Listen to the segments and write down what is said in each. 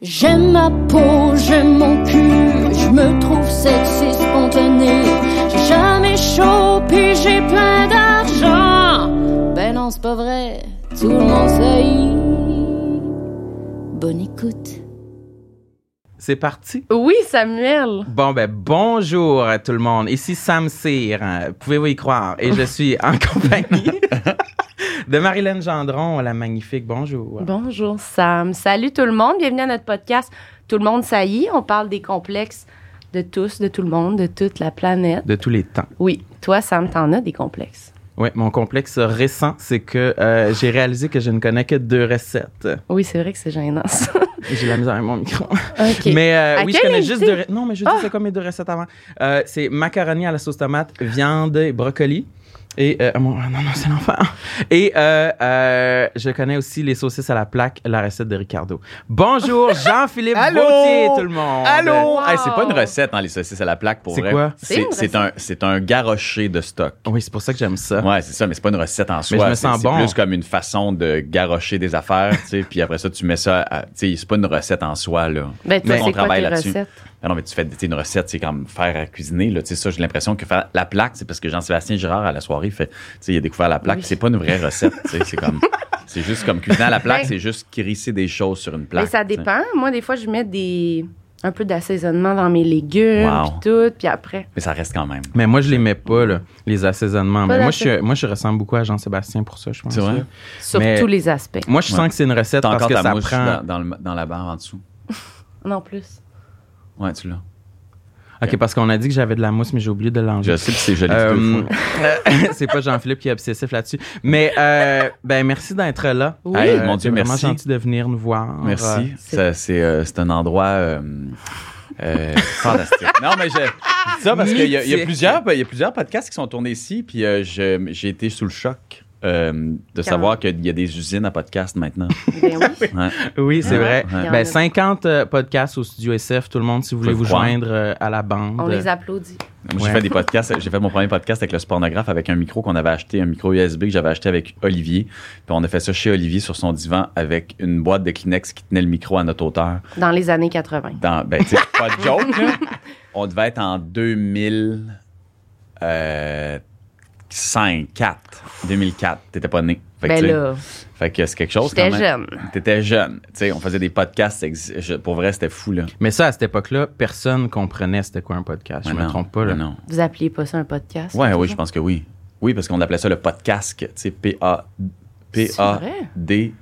J'aime ma peau, j'aime mon cul, je me trouve sexy spontané. J'ai jamais chaud, puis j'ai plein d'argent. Ben non, c'est pas vrai, tout le monde sait. Bonne écoute. C'est parti. Oui, Samuel. Bon, ben, bonjour à tout le monde. Ici Sam Cyr. hein, Pouvez-vous y croire? Et je suis en compagnie de Marilyn Gendron, la magnifique. Bonjour. Bonjour, Sam. Salut tout le monde. Bienvenue à notre podcast. Tout le monde, ça y est. On parle des complexes de tous, de tout le monde, de toute la planète. De tous les temps. Oui, toi, Sam, t'en as des complexes? Oui, mon complexe récent, c'est que euh, j'ai réalisé que je ne connais que deux recettes. Oui, c'est vrai que c'est gênant, ça. J'ai la misère avec mon micro. OK. Mais euh, oui, je connais juste deux. Non, mais je dis Ah! c'est quoi mes deux recettes avant. Euh, c'est macaroni à la sauce tomate, viande et brocoli. Et euh, ah, mon- non, non, c'est l'enfer. Et euh, euh, je connais aussi les saucisses à la plaque, la recette de Ricardo. Bonjour, Jean-Philippe Allô? Gauthier, tout le monde. Allô? Wow. Hey, c'est pas une recette, hein, les saucisses à la plaque, pour C'est vrai. quoi? C'est C'est une c'est un, c'est un garrocher de stock. Oui, c'est pour ça que j'aime ça. Ouais, c'est ça, mais c'est pas une recette en soi. je me C'est- sens c'est bon. plus comme une façon de garrocher des affaires, tu sais, puis après ça, tu mets ça, tu sais, c'est pas une recette en soi, là. Ben, toi, Mais on c'est quoi travaille là-dessus. Ah non, mais tu fais tu sais, une recette, c'est comme faire à cuisiner, là. Tu sais, ça, j'ai l'impression que faire la plaque, c'est parce que Jean-Sébastien Girard, à la soirée, fait, tu sais, il a découvert la plaque. Oui. C'est pas une vraie recette, tu sais, c'est comme, c'est juste comme cuisiner à la plaque, Ben- c'est juste crisser des choses sur une plaque. Mais ça dépend. Moi, des fois, je mets des un peu d'assaisonnement dans mes légumes, Wow. puis tout, puis après. Mais ça reste quand même. Mais moi, je les mets pas, là, les assaisonnements. Pas Mais moi, je, moi, je ressemble beaucoup à Jean-Sébastien pour ça, je pense. C'est vrai? Sur Mais- tous les aspects. Moi, je Ouais. sens que c'est une recette T'as parce encore que ta ça prend. dans, dans le- dans la barre en dessous. Non plus. Ouais, tu l'as. Ok, parce qu'on a dit que j'avais de la mousse, mais j'ai oublié de l'enlever. Je sais que c'est joli Euh, c'est pas Jean-Philippe qui est obsessif là-dessus. Mais euh, ben merci d'être là. Oui. Hey, Euh, mon Dieu, c'est vraiment merci. gentil de venir nous voir. Merci. c'est- Ça, C'est euh, c'est un endroit euh, euh, fantastique. Non, mais je, je dis ça parce qu'il y, y a plusieurs, il y a plusieurs podcasts qui sont tournés ici, puis euh, j'ai été sous le choc euh, de savoir qu'il y a des usines à podcast maintenant. Ben oui. Ouais. Oui, c'est vrai. Ouais. Il y en Ben a. 50 euh, podcasts au studio SF, tout le monde, si vous voulez vous croire. joindre euh, à la bande. On les applaudit. Moi, Ouais. j'ai fait des podcasts. J'ai fait mon premier podcast avec le spornographe avec un micro qu'on avait acheté, un micro USB que j'avais acheté avec Olivier. Puis on a fait ça chez Olivier sur son divan avec une boîte de Kleenex qui tenait le micro à notre hauteur. Dans les années 80. Dans, ben, tu pas de joke, là. On devait être en 2000. Euh, 5, 4. 2004. T'étais pas né. Fait que, Ben tu sais, là, fait que c'est quelque chose quand même. jeune. T'étais jeune. Tu sais, on faisait des podcasts. je- Pour vrai, c'était fou, là. Mais ça, à cette époque-là, personne comprenait c'était quoi un podcast. Je Ouais, me non. trompe pas. Là. Non. Vous appeliez pas ça un podcast? Ouais, oui, je pense que oui. Oui, parce qu'on appelait ça le podcast, tu sais, P-A- C'est vrai? P-A-D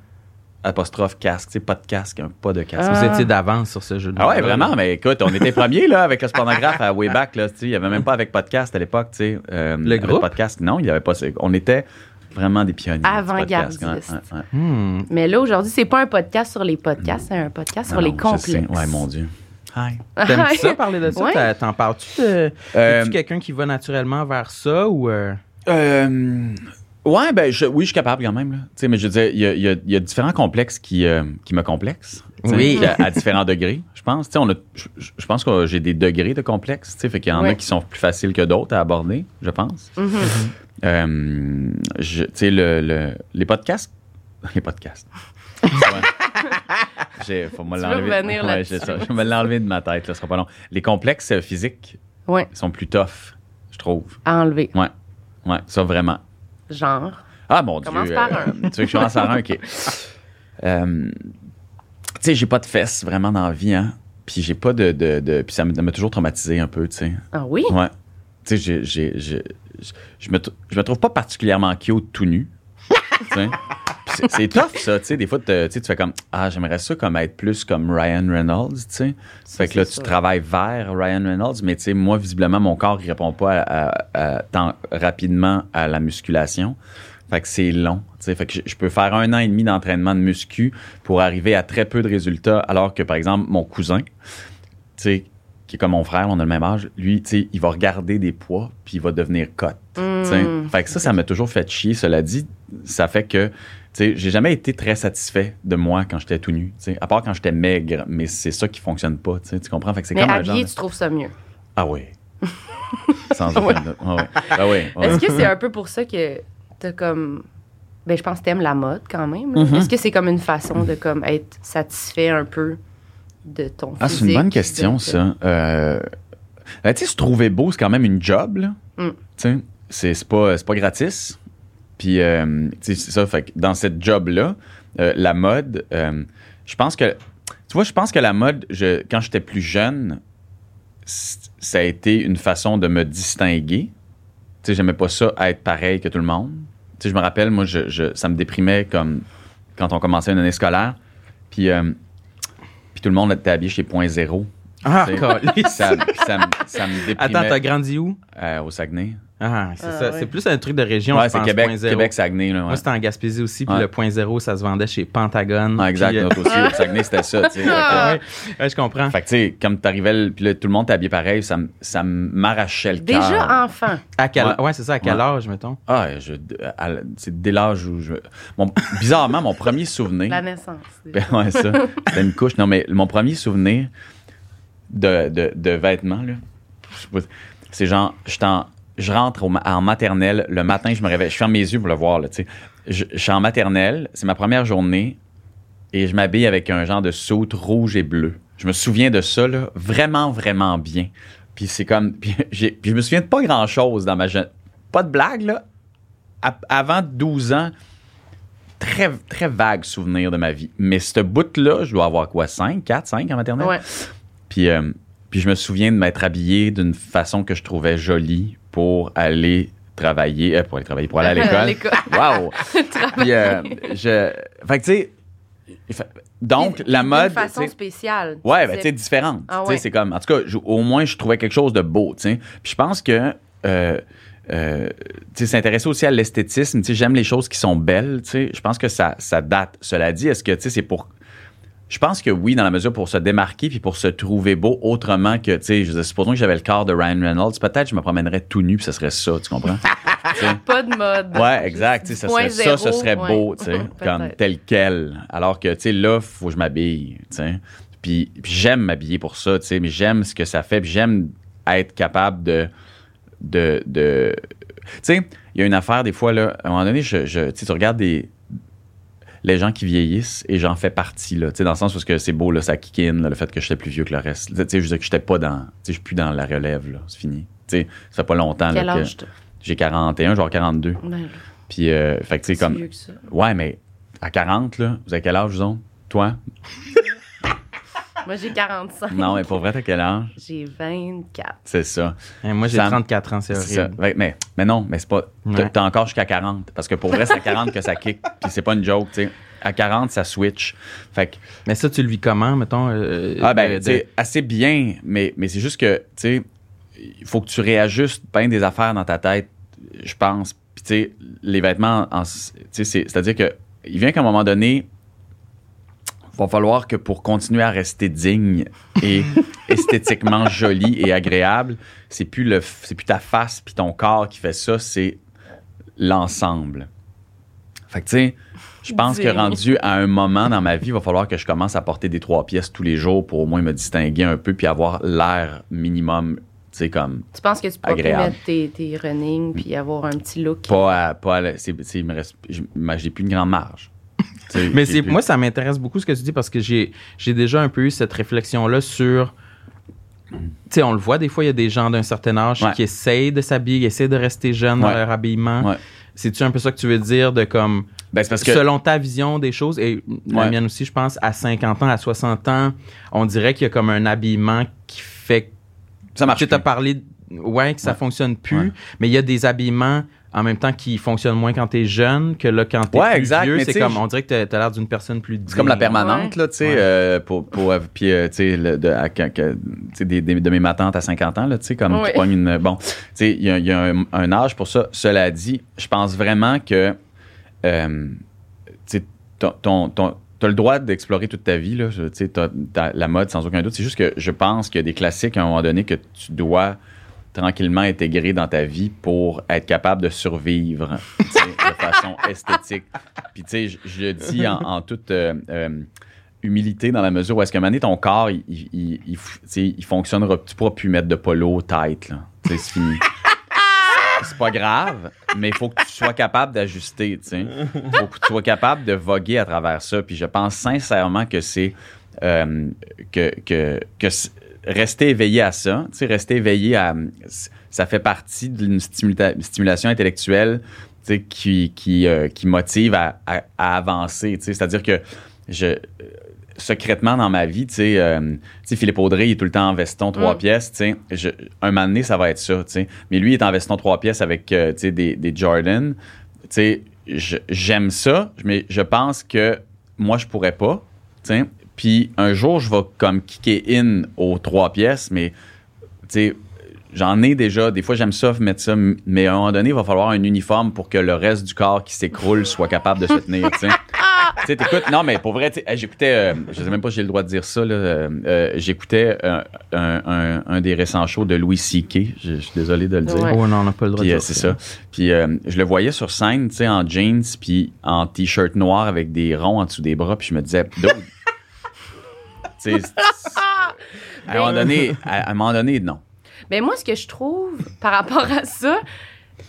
apostrophe casque, tu sais, pas de casque, un pas de casque. Vous Ah. étiez d'avance sur ce jeu de Ah ouais, vraiment, mais écoute, on était premiers là, avec le spornographe à Wayback. Là, tu sais, il n'y avait même pas avec podcast à l'époque. tu sais, euh, Le groupe? podcast, non, il n'y avait pas. On était vraiment des pionniers. Avant-gardistes. ouais. Hmm. Mais là, aujourd'hui, c'est pas un podcast sur les podcasts, c'est un podcast sur Non, les complexes. Ouais, mon Dieu. Hi. T'aimes ça parler de ça? Ouais. T'en parles-tu de. Euh, Es-tu quelqu'un qui va naturellement vers ça ou. euh, Euh, ouais, ben, je- oui, je suis capable quand même. Là. Tu sais, mais je veux dire, il y a, il y a- il y a différents complexes qui, euh, qui me complexent. Oui. À, à différents degrés, je pense. Tu sais, on a, je, pense que j'ai des degrés de sais, fait qu'il y en a qui sont plus faciles que d'autres à aborder, je pense. Euh, je- tu sais, le, le- les podcasts. Les podcasts. Ouais. Faut me l'enlever. Ouais. Je vais me l'enlever de ma tête, là, ce sera pas long. Les complexes physiques Ouais, sont plus tough, je trouve. à enlever. Ouais. Ouais, ça vraiment. Genre. Ah mon Commence Dieu. par euh, un. Tu veux que je commence par un? OK. Euh, tu sais, j'ai pas de fesses vraiment dans la vie, hein. Puis j'ai pas de, de, de- Puis ça m'a toujours traumatisé un peu, tu sais. Ah oui? Ouais. Tu sais, je me, je me trouve pas particulièrement cute tout nu. tu sais? C'est- tough, ça. Tu sais, des fois, te- tu fais comme Ah, j'aimerais ça comme être plus comme Ryan Reynolds, tu sais. Fait que là, tu travailles vers Ryan Reynolds, mais tu sais, moi, visiblement, mon corps, il répond pas à- à- à- tant rapidement à la musculation. Fait que c'est long. tu sais. Fait que je, je peux faire un an et demi d'entraînement de muscu pour arriver à très peu de résultats, alors que, par exemple, mon cousin, tu sais, qui est comme mon frère, on a le même âge, lui, tu sais, il va regarder des poids, puis il va devenir cote. tu sais. Mm. Fait que ça, ça m'a toujours fait chier. Cela dit, ça fait que, j'ai jamais été très satisfait de moi quand j'étais tout nu, à part quand j'étais maigre, mais c'est ça qui fonctionne pas, tu sais, tu comprends? Fait que c'est Mais comme un habillé, genre... tu trouves ça mieux. Ah oui. Sans aucun doute. Ah ouais. Ah ouais, ouais. Est-ce que c'est un peu pour ça que t'as comme. Ben, je pense que t'aimes la mode quand même. Mhm. Est-ce que c'est comme une façon de comme être satisfait un peu de ton Ah, c'est une physique, bonne question, de- ça. Euh, ben, tu sais, se trouver beau, c'est quand même une job, là. Mm. Tu sais, c'est c'est pas, c'est pas gratis. Puis, euh, tu sais, c'est ça. Fait que dans cette job-là, euh, la mode, euh, je pense que. Tu vois, je pense que la mode, je, quand j'étais plus jeune, ça a été une façon de me distinguer. Tu sais, j'aimais pas ça, être pareil que tout le monde. Tu sais, je me rappelle, moi, je, je- ça me déprimait comme quand on commençait une année scolaire. Puis, euh, puis tout le monde était habillé chez Point Zéro. Ah, ça, ça, me- ça me déprimait. Attends, t'as grandi où? Euh, au Saguenay. Ah, c'est Ah, ça. ouais. C'est plus un truc de région, ouais, c'est Québec. Québec, Saguenay. Là, ouais. Moi, c'était en Gaspésie aussi, puis Ouais. le point zéro, ça se vendait chez Pentagone. Ah, exact, Puis, euh, notre aussi. Au Saguenay, c'était ça. tu sais. Fait que, Ah. ouais, ouais, je comprends. Fait que, tu sais, comme t'arrivais, puis là, tout le monde t'habillait pareil, ça, me- ça m'arrachait le cœur. Déjà enfant. À quel, Ouais. ouais, c'est ça, à quel Ouais. âge, mettons? Ah, je, à- c'est dès l'âge où je. Mon, bizarrement, mon premier souvenir. La naissance. Ben, ouais, ça. C'était une couche. Non, mais mon premier souvenir de, de, de vêtements, là, c'est genre, je, t'en- je rentre au en maternelle, le matin, je me réveille, je ferme mes yeux pour le voir, là. Je, je suis en maternelle, c'est ma première journée, et je m'habille avec un genre de soute rouge et bleu. Je me souviens de ça, là, vraiment, vraiment bien. Puis c'est comme. Puis, je me souviens de pas grand-chose dans ma jeune. Pas de blague, là. À- avant 12 ans, très, très vague souvenir de ma vie. Mais ce bout-là, je dois avoir quoi, 5, 4, 5 en maternelle? Ouais. Puis, euh, puis je me souviens de m'être habillé d'une façon que je trouvais jolie pour aller travailler, euh, pour aller travailler, pour aller à l'école. Wow! Puis, euh, je. Fait que, tu sais. Donc, la mode. D'une façon spéciale. Ouais, ben, tu sais, différente. Ah Tu sais, ouais. C'est comme, en tout cas, je- au moins, je trouvais quelque chose de beau, tu sais. Puis je pense que, euh, euh, s'intéresser aussi à l'esthétisme, tu sais, j'aime les choses qui sont belles, tu sais. Je pense que ça, ça date. Cela dit, est-ce que, tu sais, c'est pour. Je pense que oui, dans la mesure pour se démarquer puis pour se trouver beau autrement que, tu sais, je supposons que j'avais le corps de Ryan Reynolds, peut-être je me promènerais tout nu puis ce serait ça, tu comprends? Pas de mode. Ouais, exact. Ça serait ça, ce serait ouais. beau, tu sais, comme tel quel. Alors que, tu sais, là, faut que je m'habille, tu sais. Puis, puis j'aime m'habiller pour ça, tu sais, mais j'aime ce que ça fait, puis j'aime être capable de. de, de... Tu sais, il y a une affaire, des fois, là, à un moment donné, je, je- tu regardes des. Les gens qui vieillissent, et j'en fais partie, là, dans le sens où que c'est beau, là, ça là, le fait que j'étais plus vieux que le reste. Tu sais, je dire que j'étais pas dans. Je suis plus dans la relève, là, c'est fini. Tu sais, ça fait pas longtemps, Quel là, que. âge t'as? J'ai 41, genre 42. Ben, là, Puis, euh, fait que, tu sais, comme. vieux que ça. Ouais, mais à 40, là, vous avez quel âge, vous autres? Toi? Moi, j'ai 45. Non, mais pour vrai, t'as quel âge? J'ai 24. C'est ça. Hein, moi, j'ai Ça me- 34 ans, c'est C'est ça. horrible. Ouais, Mais, mais non, mais c'est pas. t'as- Ouais. T'as encore jusqu'à 40. Parce que pour vrai, c'est à 40 que ça kick. Puis c'est pas une joke, tu sais. À 40, ça switch. Fait que, Mais ça, tu le vis comment, mettons? euh, ah de- ben, de- tu sais, assez bien, mais, mais c'est juste que, tu sais, il faut que tu réajustes bien des affaires dans ta tête, je pense. Puis, tu sais, les vêtements, en- tu sais, c'est- c'est-à-dire que il vient qu'à un moment donné, va falloir que pour continuer à rester digne et esthétiquement joli et agréable, c'est plus le, c'est plus ta face puis ton corps qui fait ça, c'est l'ensemble. Fait que tu sais, je pense que rendu à un moment dans ma vie, il va falloir que je commence à porter des trois pièces tous les jours pour au moins me distinguer un peu puis avoir l'air minimum, comme Tu penses que tu peux mettre tes, tes running puis avoir un petit look? pas à, pas à c'est, c'est- il me reste, j'ai plus une grande marge. Mais c'est moi, ça m'intéresse beaucoup ce que tu dis parce que j'ai j'ai déjà un peu eu cette réflexion-là sur. Tu sais, on le voit, des fois, il y a des gens d'un certain âge Ouais. qui essayent de s'habiller, qui essayent de rester jeunes dans leur habillement. Ouais. C'est-tu un peu ça que tu veux dire de comme. Ben, c'est parce que Selon ta vision des choses, et la mienne aussi, je pense, à 50 ans, à 60 ans, on dirait qu'il y a comme un habillement qui fait ça marche. tu as parlé, ouais, que ça Ouais. fonctionne plus, Ouais. mais il y a des habillements en même temps qui fonctionnent moins quand t'es jeune que là quand t'es Ouais, plus exact, vieux, c'est tu comme on dirait que t'as, l'air d'une personne plus C'est comme la permanente, là, tu sais, Ouais. euh, pour, pour, euh, puis, euh, tu sais, le- de, tu des, des- de mes matantes à 50 ans, là, tu sais, comme Ouais. tu pognes une, bon, tu sais, il y a, il y a un, un âge pour ça. Cela dit, je pense vraiment que, euh, tu sais, ton, ton, ton- t'as le droit d'explorer toute ta vie, là, tu sais, la mode sans aucun doute. C'est juste que je pense qu'il y a des classiques à un moment donné que tu dois tranquillement intégrer dans ta vie pour être capable de survivre de façon esthétique. Puis tu sais, je, je le dis en, en toute euh, euh, humilité dans la mesure où est-ce qu'à un moment donné, ton corps, il, il, il, il fonctionnera. Tu pourras plus mettre de polo tight, là. C'est fini. C'est pas grave, mais il faut que tu sois capable d'ajuster, tu sais. faut que tu sois capable de voguer à travers ça. Puis je pense sincèrement que c'est euh, que, que, que rester éveillé à ça, tu sais, rester éveillé à. Ça fait partie d'une stimula- stimulation intellectuelle tu sais, qui, qui, euh, qui motive à, à- à avancer. tu sais. C'est-à-dire que je, secrètement dans ma vie, tu sais, euh, tu sais, Philippe Audrey, il est tout le temps en veston trois Mm. pièces. tu sais. Je- un moment donné, ça va être ça. tu sais. Mais lui, il est en veston trois pièces avec euh, tu sais, des, des Jordan. Tu sais, J'aime ça, mais je pense que moi, je pourrais pas. tu sais. Puis un jour, je vais comme kicker in aux trois pièces, mais tu sais, j'en ai déjà. Des fois, j'aime ça mettre ça, mais à un moment donné, il va falloir un uniforme pour que le reste du corps qui s'écroule soit capable de se tenir. tu sais. Tu sais, t'écoutes, non, mais pour vrai, tu sais, hey, j'écoutais, euh, je sais même pas si j'ai le droit de dire ça, là, euh, euh, j'écoutais un, un- un- un des récents shows de Louis C.K. Je je suis désolé de le dire. Ouais. Oh non, on n'a pas le droit Puis de dire c'est ça. Puis euh, je le voyais sur scène, tu sais, en jeans, puis en t-shirt noir avec des ronds en dessous des bras, puis je me disais, C'est- à un moment donné, à, à un moment donné, non. Mais moi, ce que je trouve par rapport à ça,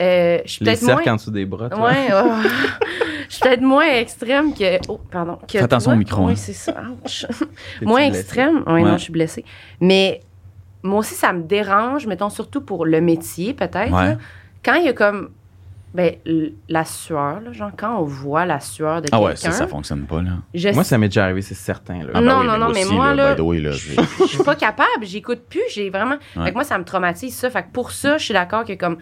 euh, je suis Les peut-être moins. cercles en dessous des bras. toi. Ouais, oh. je suis peut-être moins extrême que. Oh, pardon. Que Fais attention toi. au micro, hein. Oui, c'est ça. Moins extrême? Oui, Ouais. non, je suis blessée. Mais moi aussi, ça me dérange, mettons, surtout pour le métier, peut-être. Ouais. Quand il y a comme. Ben, la sueur, là, genre, quand on voit la sueur de Ah ouais, quelqu'un. ça, ça fonctionne pas, là. je Moi, ça m'est déjà arrivé, c'est certain. Là. Ah, Non, oui, non, non, mais moi, là, way, je suis pas capable, j'écoute plus, j'ai vraiment. Ouais. Fait que moi, ça me traumatise ça. Fait que pour ça, je suis d'accord que comme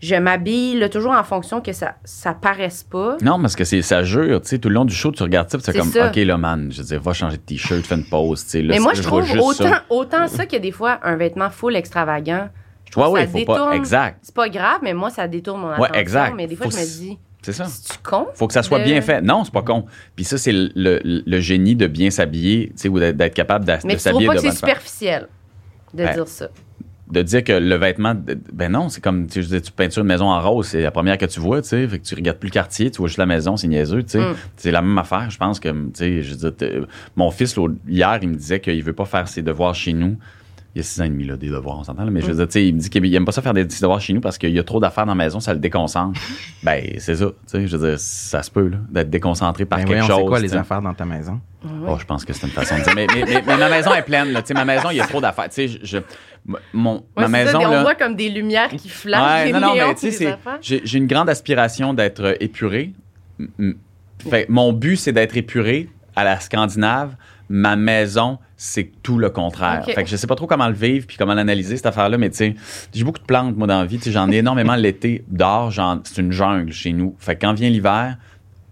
je m'habille là, toujours en fonction que ça, ça paraisse pas. Non, parce que c'est ça jure, tu sais, tout le long du show, tu regardes ça, C'est comme, ça. OK, là, man, je veux dire, va changer de t-shirt, fais une pause, tu sais. là, Mais moi, je trouve juste ça. autant, autant ça que des fois, un vêtement full extravagant. Trouve Ouais, que ouais, ça faut pas. Exact. C'est pas grave, mais moi, ça détourne mon Ouais, attention. exact. Mais des fois, Faut je me dis, C'est ça. c'est-tu con? Faut que ça soit de- bien fait. Non, c'est pas con. Puis ça, c'est le, le- le génie de bien s'habiller, tu sais, ou d'être capable Mais de s'habiller pas de que c'est superficiel de Ben, dire ça? de dire que le vêtement, ben non, c'est comme, tu sais, tu peintures une maison en rose, c'est la première que tu vois, tu sais, fait que tu regardes plus le quartier, tu vois juste la maison, c'est niaiseux, tu sais. Mm. C'est la même affaire, je pense que, tu sais, je veux dire, t'es- mon fils, hier, il me disait qu'il veut pas faire ses devoirs chez nous. Il y a six ans et demi, là, des devoirs, on s'entend, là, mais je veux dire, tu sais, il me dit qu'il aime pas ça faire des, devoirs chez nous parce qu'il y a trop d'affaires dans la maison, ça le déconcentre. ben, c'est ça, tu sais, je veux dire, ça se peut, là, d'être déconcentré par Ben quelque voyons, chose. c'est quoi les affaires dans ta maison? Oh, je pense que c'est une façon de dire. Mais, mais- mais- mais ma maison est pleine, là. Tu sais, ma maison, il y a trop d'affaires. Tu sais, je, je- mon, Ouais, ma maison, ça, on là. voit comme des lumières qui flashent, Ouais, des non, non, mais tu sais, j'ai j'ai une grande aspiration d'être épuré. Fait, mon but, c'est d'être épuré à la Scandinave. Ma maison, c'est tout le contraire. Ok. Fait que je sais pas trop comment le vivre puis comment l'analyser, cette affaire-là, mais tu sais, j'ai beaucoup de plantes, moi, dans la vie. J'en ai énormément l'été. Dehors, c'est une jungle chez nous. Fait que quand vient l'hiver,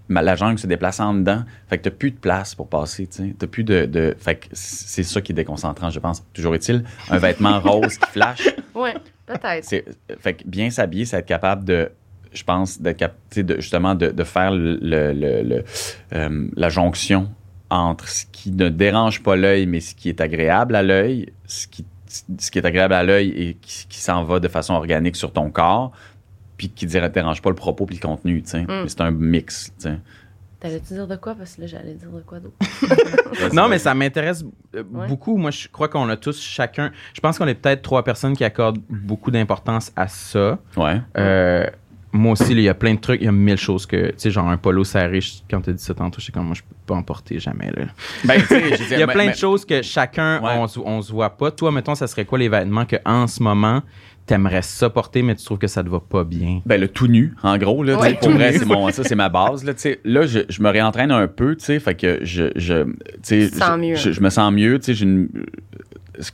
la jungle se déplace en dedans. Fait que t'as plus de place pour passer, tu sais. T'as plus de, de- Fait que c'est ça qui est déconcentrant, je pense. Toujours est-il, un vêtement rose qui flash. Ouais, peut-être. Fait que bien s'habiller, c'est être capable de, je pense, d'être cap- tu sais, de, justement de, de faire le, le- le- le, euh, la jonction entre ce qui ne dérange pas l'œil, mais ce qui est agréable à l'œil, ce qui, ce qui est agréable à l'œil et qui, qui s'en va de façon organique sur ton corps, puis qui ne dérange pas le propos puis le contenu. tu sais. Mais C'est un mix. tu sais. T'allais-tu dire de quoi? Parce que là, j'allais dire de quoi d'autre? Non, mais ça m'intéresse euh, Ouais. beaucoup. Moi, je crois qu'on a tous chacun. Je pense qu'on est peut-être trois personnes qui accordent beaucoup d'importance à ça. Ouais. Euh, moi aussi, il y a plein de trucs, il y a mille choses que, tu sais, genre un polo serré, je- quand tu as dit ça tantôt, je sais comme moi, je peux pas en porter jamais. Là. Ben, tu sais, Il y a plein mais- de choses que chacun, Ouais. on, se- on se voit pas. Toi, mettons, ça serait quoi les vêtements que en ce moment, t'aimerais ça porter, mais tu trouves que ça te va pas bien? Ben, le tout nu, en gros. Là, Ouais, pour vrai, c'est mon, ça, c'est ma base. Là, tu sais. là je, je me réentraîne un peu, tu sais, fait que je, je, tu sais, je- mieux. Je, je me sens mieux, tu sais, j'ai une-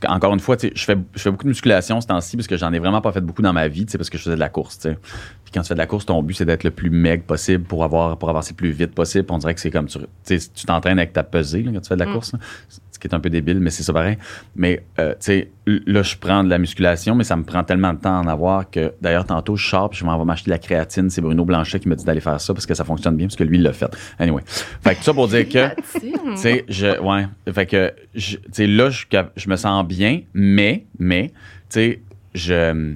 encore une fois, je fais, je fais beaucoup de musculation ce temps-ci parce que j'en ai vraiment pas fait beaucoup dans ma vie, sais, parce que je faisais de la course. Puis quand tu fais de la course, ton but, c'est d'être le plus meg possible pour avoir, pour avancer le plus vite possible. On dirait que c'est comme tu, t'entraînes avec ta pesée, là, quand tu fais de la Mm. course, là. Ce qui est un peu débile, mais c'est ça pareil. Mais, euh, tu sais, là, je prends de la musculation, mais ça me prend tellement de temps à en avoir que, d'ailleurs, tantôt, je sors, puis je m'en vais m'acheter de la créatine. C'est Bruno Blanchet qui m'a dit d'aller faire ça parce que ça fonctionne bien, parce que lui, il l'a fait. Anyway. Fait que tout ça pour dire que, tu sais, je, ouais. Fait que, tu sais, là, je, je me sens bien, mais, mais, tu sais, je,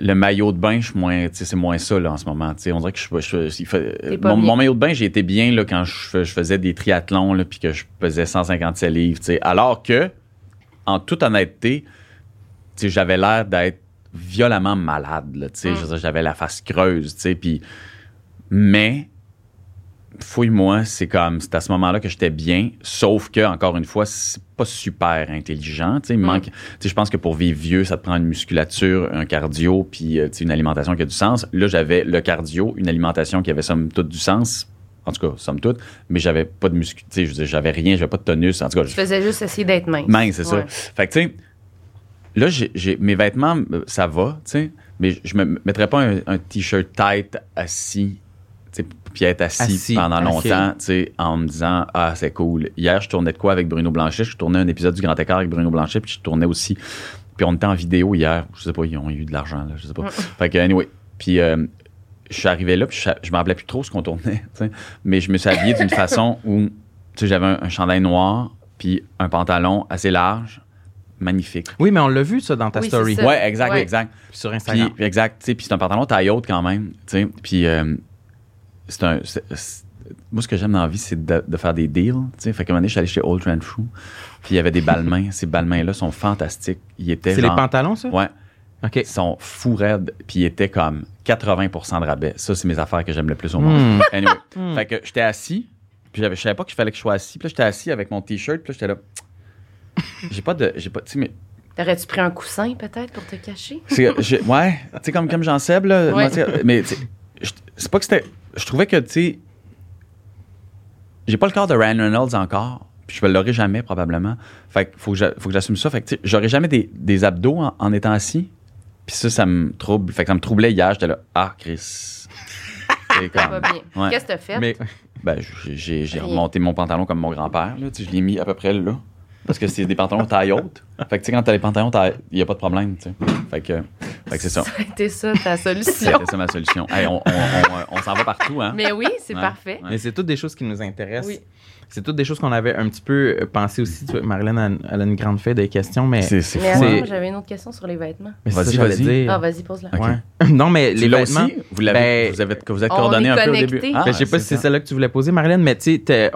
le maillot de bain, je suis moins, c'est moins ça, là, en ce moment. On dirait que je, fait- mon, maillot de bain, j'ai été bien, là, quand je, fais- je faisais des triathlons, là, puis que je pesais 157 livres. Alors que, en toute honnêteté, j'avais l'air d'être violemment malade, là. Mm. J'avais la face creuse, puis, mais, fouille-moi, c'est comme, c'est à ce moment-là que j'étais bien, sauf que, encore une fois, c'est pas super intelligent. Il Mm. manque, je pense que pour vivre vieux, ça te prend une musculature, un cardio, puis euh, une alimentation qui a du sens. Là, j'avais le cardio, une alimentation qui avait somme toute du sens, en tout cas, somme toute, mais j'avais pas de muscu, tu sais, je j'avais rien, j'avais pas de tonus, en tout cas, Tu faisais juste essayer d'être mince. mince, c'est ça. Fait que, tu sais, là, j'ai, mes vêtements, euh, ça va, tu sais, mais je me mettrais pas un, un t-shirt tight assis, puis être assis, Assis, pendant longtemps, tu sais, en me disant, ah, c'est cool. Hier, je tournais de quoi avec Bruno Blanchet? Je tournais un épisode du Grand Écart avec Bruno Blanchet, puis je tournais aussi. Puis on était en vidéo hier. Je sais pas, ils ont eu de l'argent, là, je sais pas. Fait que, anyway. Puis euh, je suis arrivé là, puis je, je me rappelais plus trop ce qu'on tournait, tu sais. Mais je me suis habillé d'une façon où, tu sais, j'avais un, un chandail noir, puis un pantalon assez large, magnifique. Oui, mais on l'a vu, ça, dans ta Oui, story. Ouais, exact, Ouais. exact. Sur Puis, Instagram. puis exact, tu sais, puis c'est un pantalon taille haute quand même, tu sais. Puis euh, c'est un. c'est- c'est- moi, ce que j'aime dans la vie, c'est de, de faire des deals, tu sais. Fait qu'à un moment donné, je suis allé chez Old Trend Shoe, puis il y avait des balmains. Ces balmains-là sont fantastiques. Ils étaient C'est les pantalons, ça? Ouais, OK. ils sont fous raides, puis ils étaient comme 80% de rabais. Ça, c'est mes affaires que j'aime le plus au monde. Hmm. Anyway, Hmm. fait que j'étais assis, puis j'avais, je savais pas qu'il fallait que je sois assis. Puis là, j'étais assis avec mon t-shirt, puis là, j'étais là. J'ai pas de. J'ai pas. Tu sais, mais T'aurais-tu pris un coussin peut-être pour te cacher? ouais, tu sais, comme, comme Jean Seb, là. Ouais. moi, mais tu sais, je- c'est pas que c'était. Je trouvais que, tu sais. J'ai pas le corps de Ryan Reynolds encore, puis je l'aurai jamais, probablement. Fait que faut que, j'a- faut que j'assume ça. Fait que, tu sais, j'aurais jamais des, des abdos en, en étant assis. Puis ça, ça me trouble. Fait que ça me troublait hier. J'étais là, ah, Chris. C'est Ça comme- va bien. Ouais. Qu'est-ce que t'as fait? Mais Ben, j'ai- remonté mon pantalon comme mon grand-père. là. Tu sais, Je l'ai mis à peu près là. Parce que c'est des pantalons taille haute. Fait que, tu sais, quand t'as les pantalons il n'y a pas de problème, tu sais. Fait que, fait que c'est ça. Ça a été ça ta solution. C'était ça ma solution. Hey, on on- on- on s'en va partout, hein? Mais oui, c'est Ouais. parfait. Ouais. Mais c'est toutes des choses qui nous intéressent. Oui. C'est toutes des choses qu'on avait un petit peu euh, pensé aussi. Tu vois, Marilyn, elle, elle a une grande feuille de questions, mais, C'est c'est Mais fou. Attends, j'avais une autre question sur les vêtements. mais c'est ça Vas-y, vas-y. dire. Ah, vas-y, pose-la. Ok. Ouais. Non, mais Tu les l'as vêtements. aussi? Vous, l'avez, Ben, vous, avez, vous êtes on coordonné est un peu au début? Ben, Ben, je sais pas si c'est celle-là que tu voulais poser, Marilyn, mais tu sais,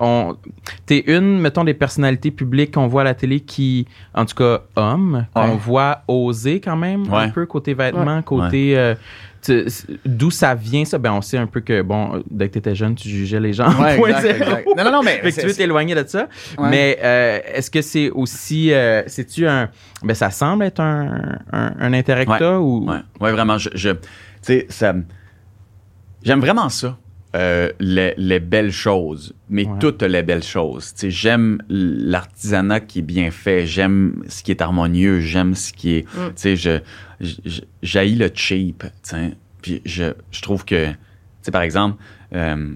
t'es une, mettons, des personnalités publiques qu'on voit à la télé qui, en tout cas, hommes, qu'on Ouais. voit oser quand même un peu côté vêtements, côté. euh, tu- D'où ça vient, ça? Ben, on sait un peu que, bon, dès que t'étais jeune, tu jugeais les gens. Ouais, point exact, zéro. exact. Non, non, non, mais. Fait que tu veux c'est- t'éloigner de ça. Ouais. Mais euh, est-ce que c'est aussi. euh, C'est-tu un. Ben, ça semble être un, un, un intérêt que Ouais. t'as ou? Ouais, ouais, vraiment. Je, je- tu sais, ça. J'aime vraiment ça. Euh, les, les belles choses, mais Ouais. toutes les belles choses. J'aime l'artisanat qui est bien fait, j'aime ce qui est harmonieux, j'aime ce qui est. Mm. Tu sais, je, je, je- j'haïs le cheap. Puis je, je trouve que, tu sais, par exemple, euh,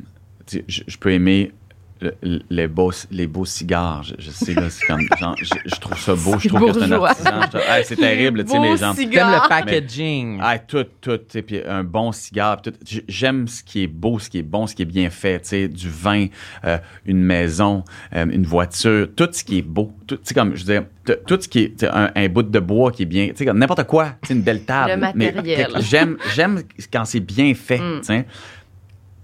je peux aimer le- les beaux, les beaux cigares. Je, je sais, là, c'est comme, genre, je, je trouve ça beau, je trouve que c'est un artisan. Je- hey, c'est terrible, tu sais, mais genre. T'aimes le packaging. Tout, tout, tu sais, puis un bon cigare, tout. J'aime ce qui est beau, ce qui est bon, ce qui est bien fait, tu sais, du vin, euh, une maison, euh, une voiture, tout ce qui est beau, tu sais, comme, je veux dire, tout ce qui est, un, un bout de bois qui est bien, tu sais, comme n'importe quoi, tu sais, une belle table. Le mais matériel. quelque- J'aime, j'aime quand c'est bien fait, Mm. tu sais.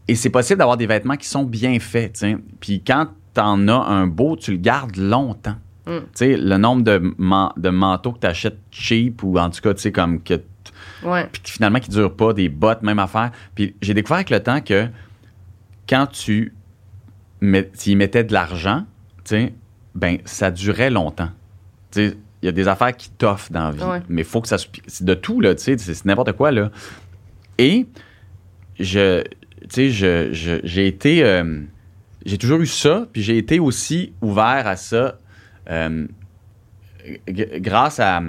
Et c'est possible d'avoir des vêtements qui sont bien faits, tu sais. Puis quand t'en as un beau, tu le gardes longtemps. Mm. Tu sais, le nombre de, man- de manteaux que tu achètes cheap ou en tout cas, tu sais, comme que Ouais. puis finalement qui durent pas, des bottes, même affaire. Puis j'ai découvert avec le temps que quand tu, y mettais de l'argent, ben ça durait longtemps. Tu sais, il y a des affaires qui t'offrent dans la vie, Ouais. mais il faut que ça c'est de tout là, tu sais, c'est c'est n'importe quoi là. Et je, tu sais, j'ai été, euh, j'ai toujours eu ça, puis j'ai été aussi ouvert à ça euh, grâce à,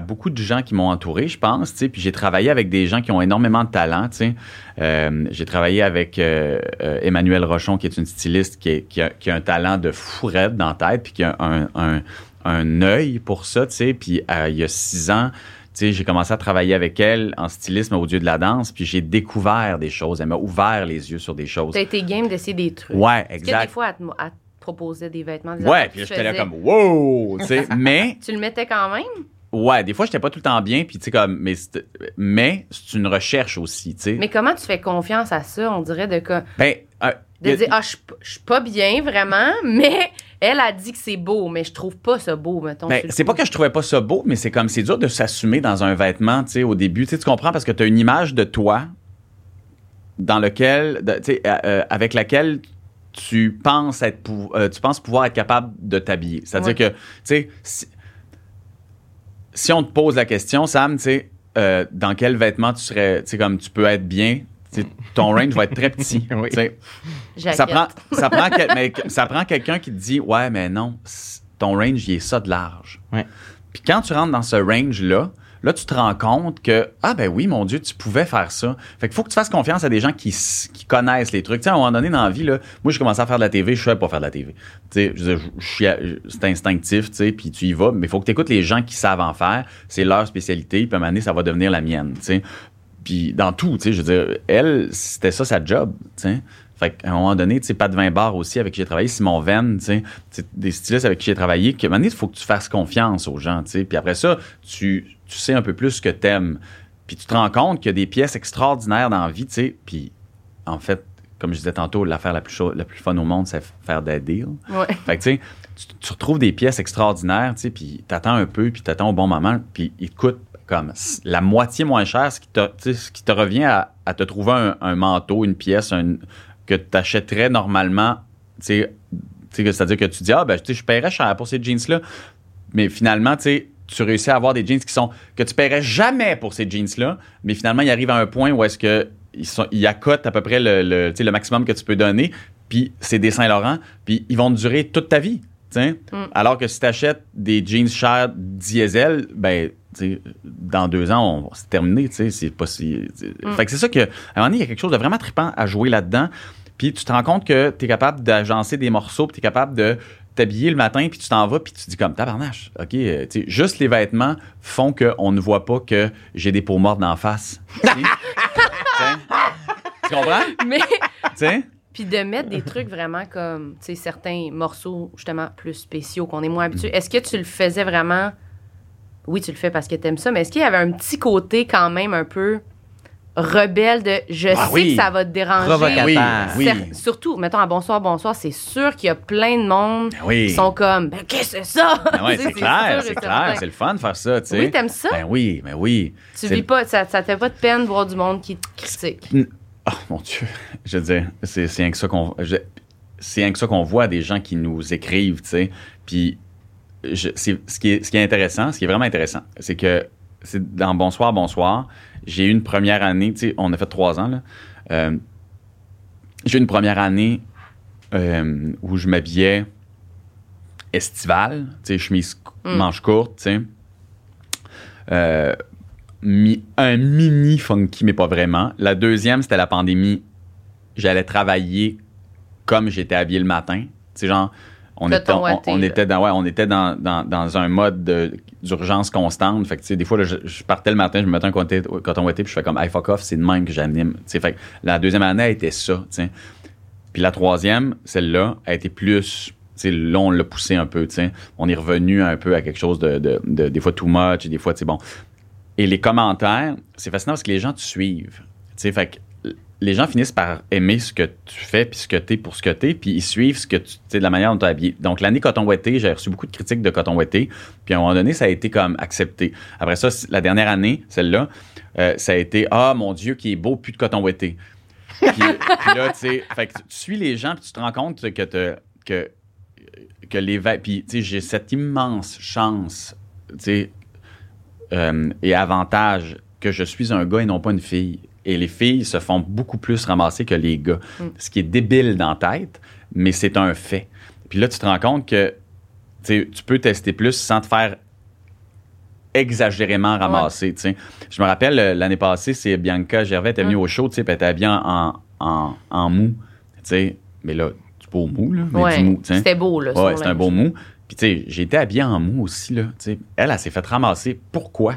beaucoup de gens qui m'ont entouré, je pense, tu sais, puis j'ai travaillé avec des gens qui ont énormément de talent, tu sais. Euh, j'ai travaillé avec Emmanuel Rochon, qui est une styliste qui, qui a, qui a un talent de fourette dans la tête, puis qui a un, un, un œil pour ça, tu sais. Puis il y a six ans, j'ai commencé à travailler avec elle en stylisme au Dieu de la danse, puis j'ai découvert des choses. Elle m'a ouvert les yeux sur des choses. T'as été game d'essayer des trucs. Ouais, que exact. des fois, elle te, elle te proposait des vêtements? des Ouais, puis j'étais là comme wow, tu sais. Mais Tu le mettais quand même? Ouais, des fois, j'étais pas tout le temps bien, puis tu sais, comme, mais c'est, mais c'est une recherche aussi, tu sais. Mais comment tu fais confiance à ça? On dirait de, que- Ben, euh, de a- dire, ah, je suis pas bien, vraiment, mais elle a dit que c'est beau, mais je trouve pas ça beau, mettons. ben, c'est pas que je trouvais pas ça beau, mais c'est comme, c'est dur de s'assumer dans un vêtement, tu sais, au début. Tu comprends, parce que tu as une image de toi dans lequel, euh, euh, avec laquelle tu penses être, pou- euh, tu penses pouvoir être capable de t'habiller. C'est-à-dire Ouais. que, tu sais, si, si on te pose la question, Sam, tu sais, euh, dans quel vêtement tu serais, tu sais, comme tu peux être bien, ton range va être très petit. Oui. Ça prend, ça prend, quel- mais que- ça prend quelqu'un qui te dit Ouais, mais non, ton range, il est ça de large. Ouais. Puis quand tu rentres dans ce range-là, là, tu te rends compte que Ah, ben oui, mon Dieu, tu pouvais faire ça. Fait qu'il faut que tu fasses confiance à des gens qui, connaissent les trucs. Tu sais, à un moment donné dans la vie, là, moi, j'ai commencé à faire de la TV, je savais pas faire de la TV. Tu sais, c'est instinctif, tu sais, puis tu y vas, mais il faut que tu écoutes les gens qui savent en faire. C'est leur spécialité, puis à un moment donné, ça va devenir la mienne, tu sais. Puis dans tout, tu sais, je veux dire, elle, c'était ça sa job, tu sais. Fait qu'à un moment donné, tu sais, Pat Vin aussi, avec qui j'ai travaillé, Simon Venn, tu sais, des stylistes avec qui j'ai travaillé, qu'à un moment donné, il faut que tu fasses confiance aux gens, tu sais. Puis après ça, tu, tu sais un peu plus ce que t'aimes. Puis tu te rends compte qu'il y a des pièces extraordinaires dans la vie, tu sais. Puis en fait, comme je disais tantôt, l'affaire la plus, la plus fun au monde, c'est faire des deals. Ouais. Fait que, tu sais, tu, tu retrouves des pièces extraordinaires, tu sais, puis t'attends un peu, puis t'attends au bon moment, puis ils te coûtent comme la moitié moins cher, ce qui te, tu sais, ce qui te revient à, à te trouver un, un manteau, une pièce un- que tu achèterais normalement, c'est-à-dire que tu dis, ah, ben, je paierais cher pour ces jeans-là, mais finalement, tu sais, tu réussis à avoir des jeans qui sont que tu paierais jamais pour ces jeans-là, mais finalement, ils arrivent à un point où est-ce que ils, sont, ils accotent à peu près le, maximum que tu peux donner, puis c'est des Saint-Laurent, puis ils vont durer toute ta vie. Mm. Alors que si tu achètes des jeans chers diesel, ben, dans deux ans, on, c'est terminé. tu C'est pas si. Mm. Fait que c'est ça que, à un moment donné, il y a quelque chose de vraiment trippant à jouer là-dedans. Puis tu te rends compte que tu es capable d'agencer des morceaux, puis tu es capable de t'habiller le matin, puis tu t'en vas, puis tu te dis comme tabarnache. OK, euh, tu sais, juste les vêtements font qu'on ne voit pas que j'ai des peaux mortes d'en face. Tu comprends? Mais, puis de mettre des trucs vraiment comme, tu sais, certains morceaux, justement, plus spéciaux qu'on est moins habitués. Est-ce que tu le faisais vraiment... Oui, tu le fais parce que t'aimes ça, mais est-ce qu'il y avait un petit côté quand même un peu rebelle de je Ah sais oui. que ça va te déranger? Provocateur. Oui, oui. Surtout, mettons à Bonsoir, Bonsoir, c'est sûr qu'il y a plein de monde Ben qui sont comme, ben qu'est-ce que c'est ça? Ben ouais, c'est clair, c'est clair. C'est le fun de faire ça, tu sais. Oui, t'aimes ça? Ben oui, ben oui. Tu vis pas, ça, ça te fait pas de peine de voir du monde qui te critique. Oh mon Dieu. Je veux dire, c'est rien que ça qu'on. C'est rien que ça qu'on voit des gens qui nous écrivent, tu sais. Puis, je- c'est- ce, qui est, ce qui est intéressant, ce qui est vraiment intéressant, c'est que c'est dans Bonsoir, Bonsoir, j'ai eu une première année, tu sais, on a fait trois ans, là. Euh, j'ai eu une première année euh, où je m'habillais estival, tu sais, chemise Mm. manche courte, tu sais. Euh, mi- un mini funky, mais pas vraiment. La deuxième, c'était la pandémie. J'allais travailler comme j'étais habillé le matin. Tu sais, genre, on était, on, était dans, ouais, on était dans, dans, dans un mode de- d'urgence constante. Fait que, tu des fois, là, je, je partais le matin, je me mettais un coton ouaté, puis je fais comme, hey, fuck off, c'est de même que j'anime. Tu fait que la deuxième année, elle était ça, tu. Puis la troisième, celle-là, a été plus. tu là, on l'a poussé un peu. tu. On est revenu un peu à quelque chose de, de- de- des fois too much, et des fois, c'est bon. Et les commentaires, c'est fascinant parce que les gens te suivent. Tu fait que les gens finissent par aimer ce que tu fais, puis ce que tu es pour ce que tu es, puis ils suivent ce que tu, de la manière dont tu habillé. Donc, l'année coton ouetté, j'ai reçu beaucoup de critiques de coton ouetté, puis à un moment donné, ça a été comme accepté. Après ça, la dernière année, celle-là, euh, ça a été Ah, mon Dieu, qui est beau, plus de coton ouetté. Puis, là, tu sais, tu suis les gens, puis tu te rends compte que, que, que les. Puis, tu sais, j'ai cette immense chance, tu sais, euh, et avantage que je suis un gars et non pas une fille. Et les filles se font beaucoup plus ramasser que les gars. Mm. Ce qui est débile dans la tête, mais c'est un fait. Puis là, tu te rends compte que tu peux tester plus sans te faire exagérément ramasser. Je me rappelle, euh, l'année passée, c'est Bianca Gervais était venue Mm. au show, tu sais, puis elle était habillée en, en, en mou. Mais là, du beau mou, là. Mais Ouais, mou, c'était beau, là. Ouais, c'est un beau mou. Puis, tu sais, j'ai été habillé en mou aussi, là. Sais, elle, elle s'est fait ramasser. Pourquoi?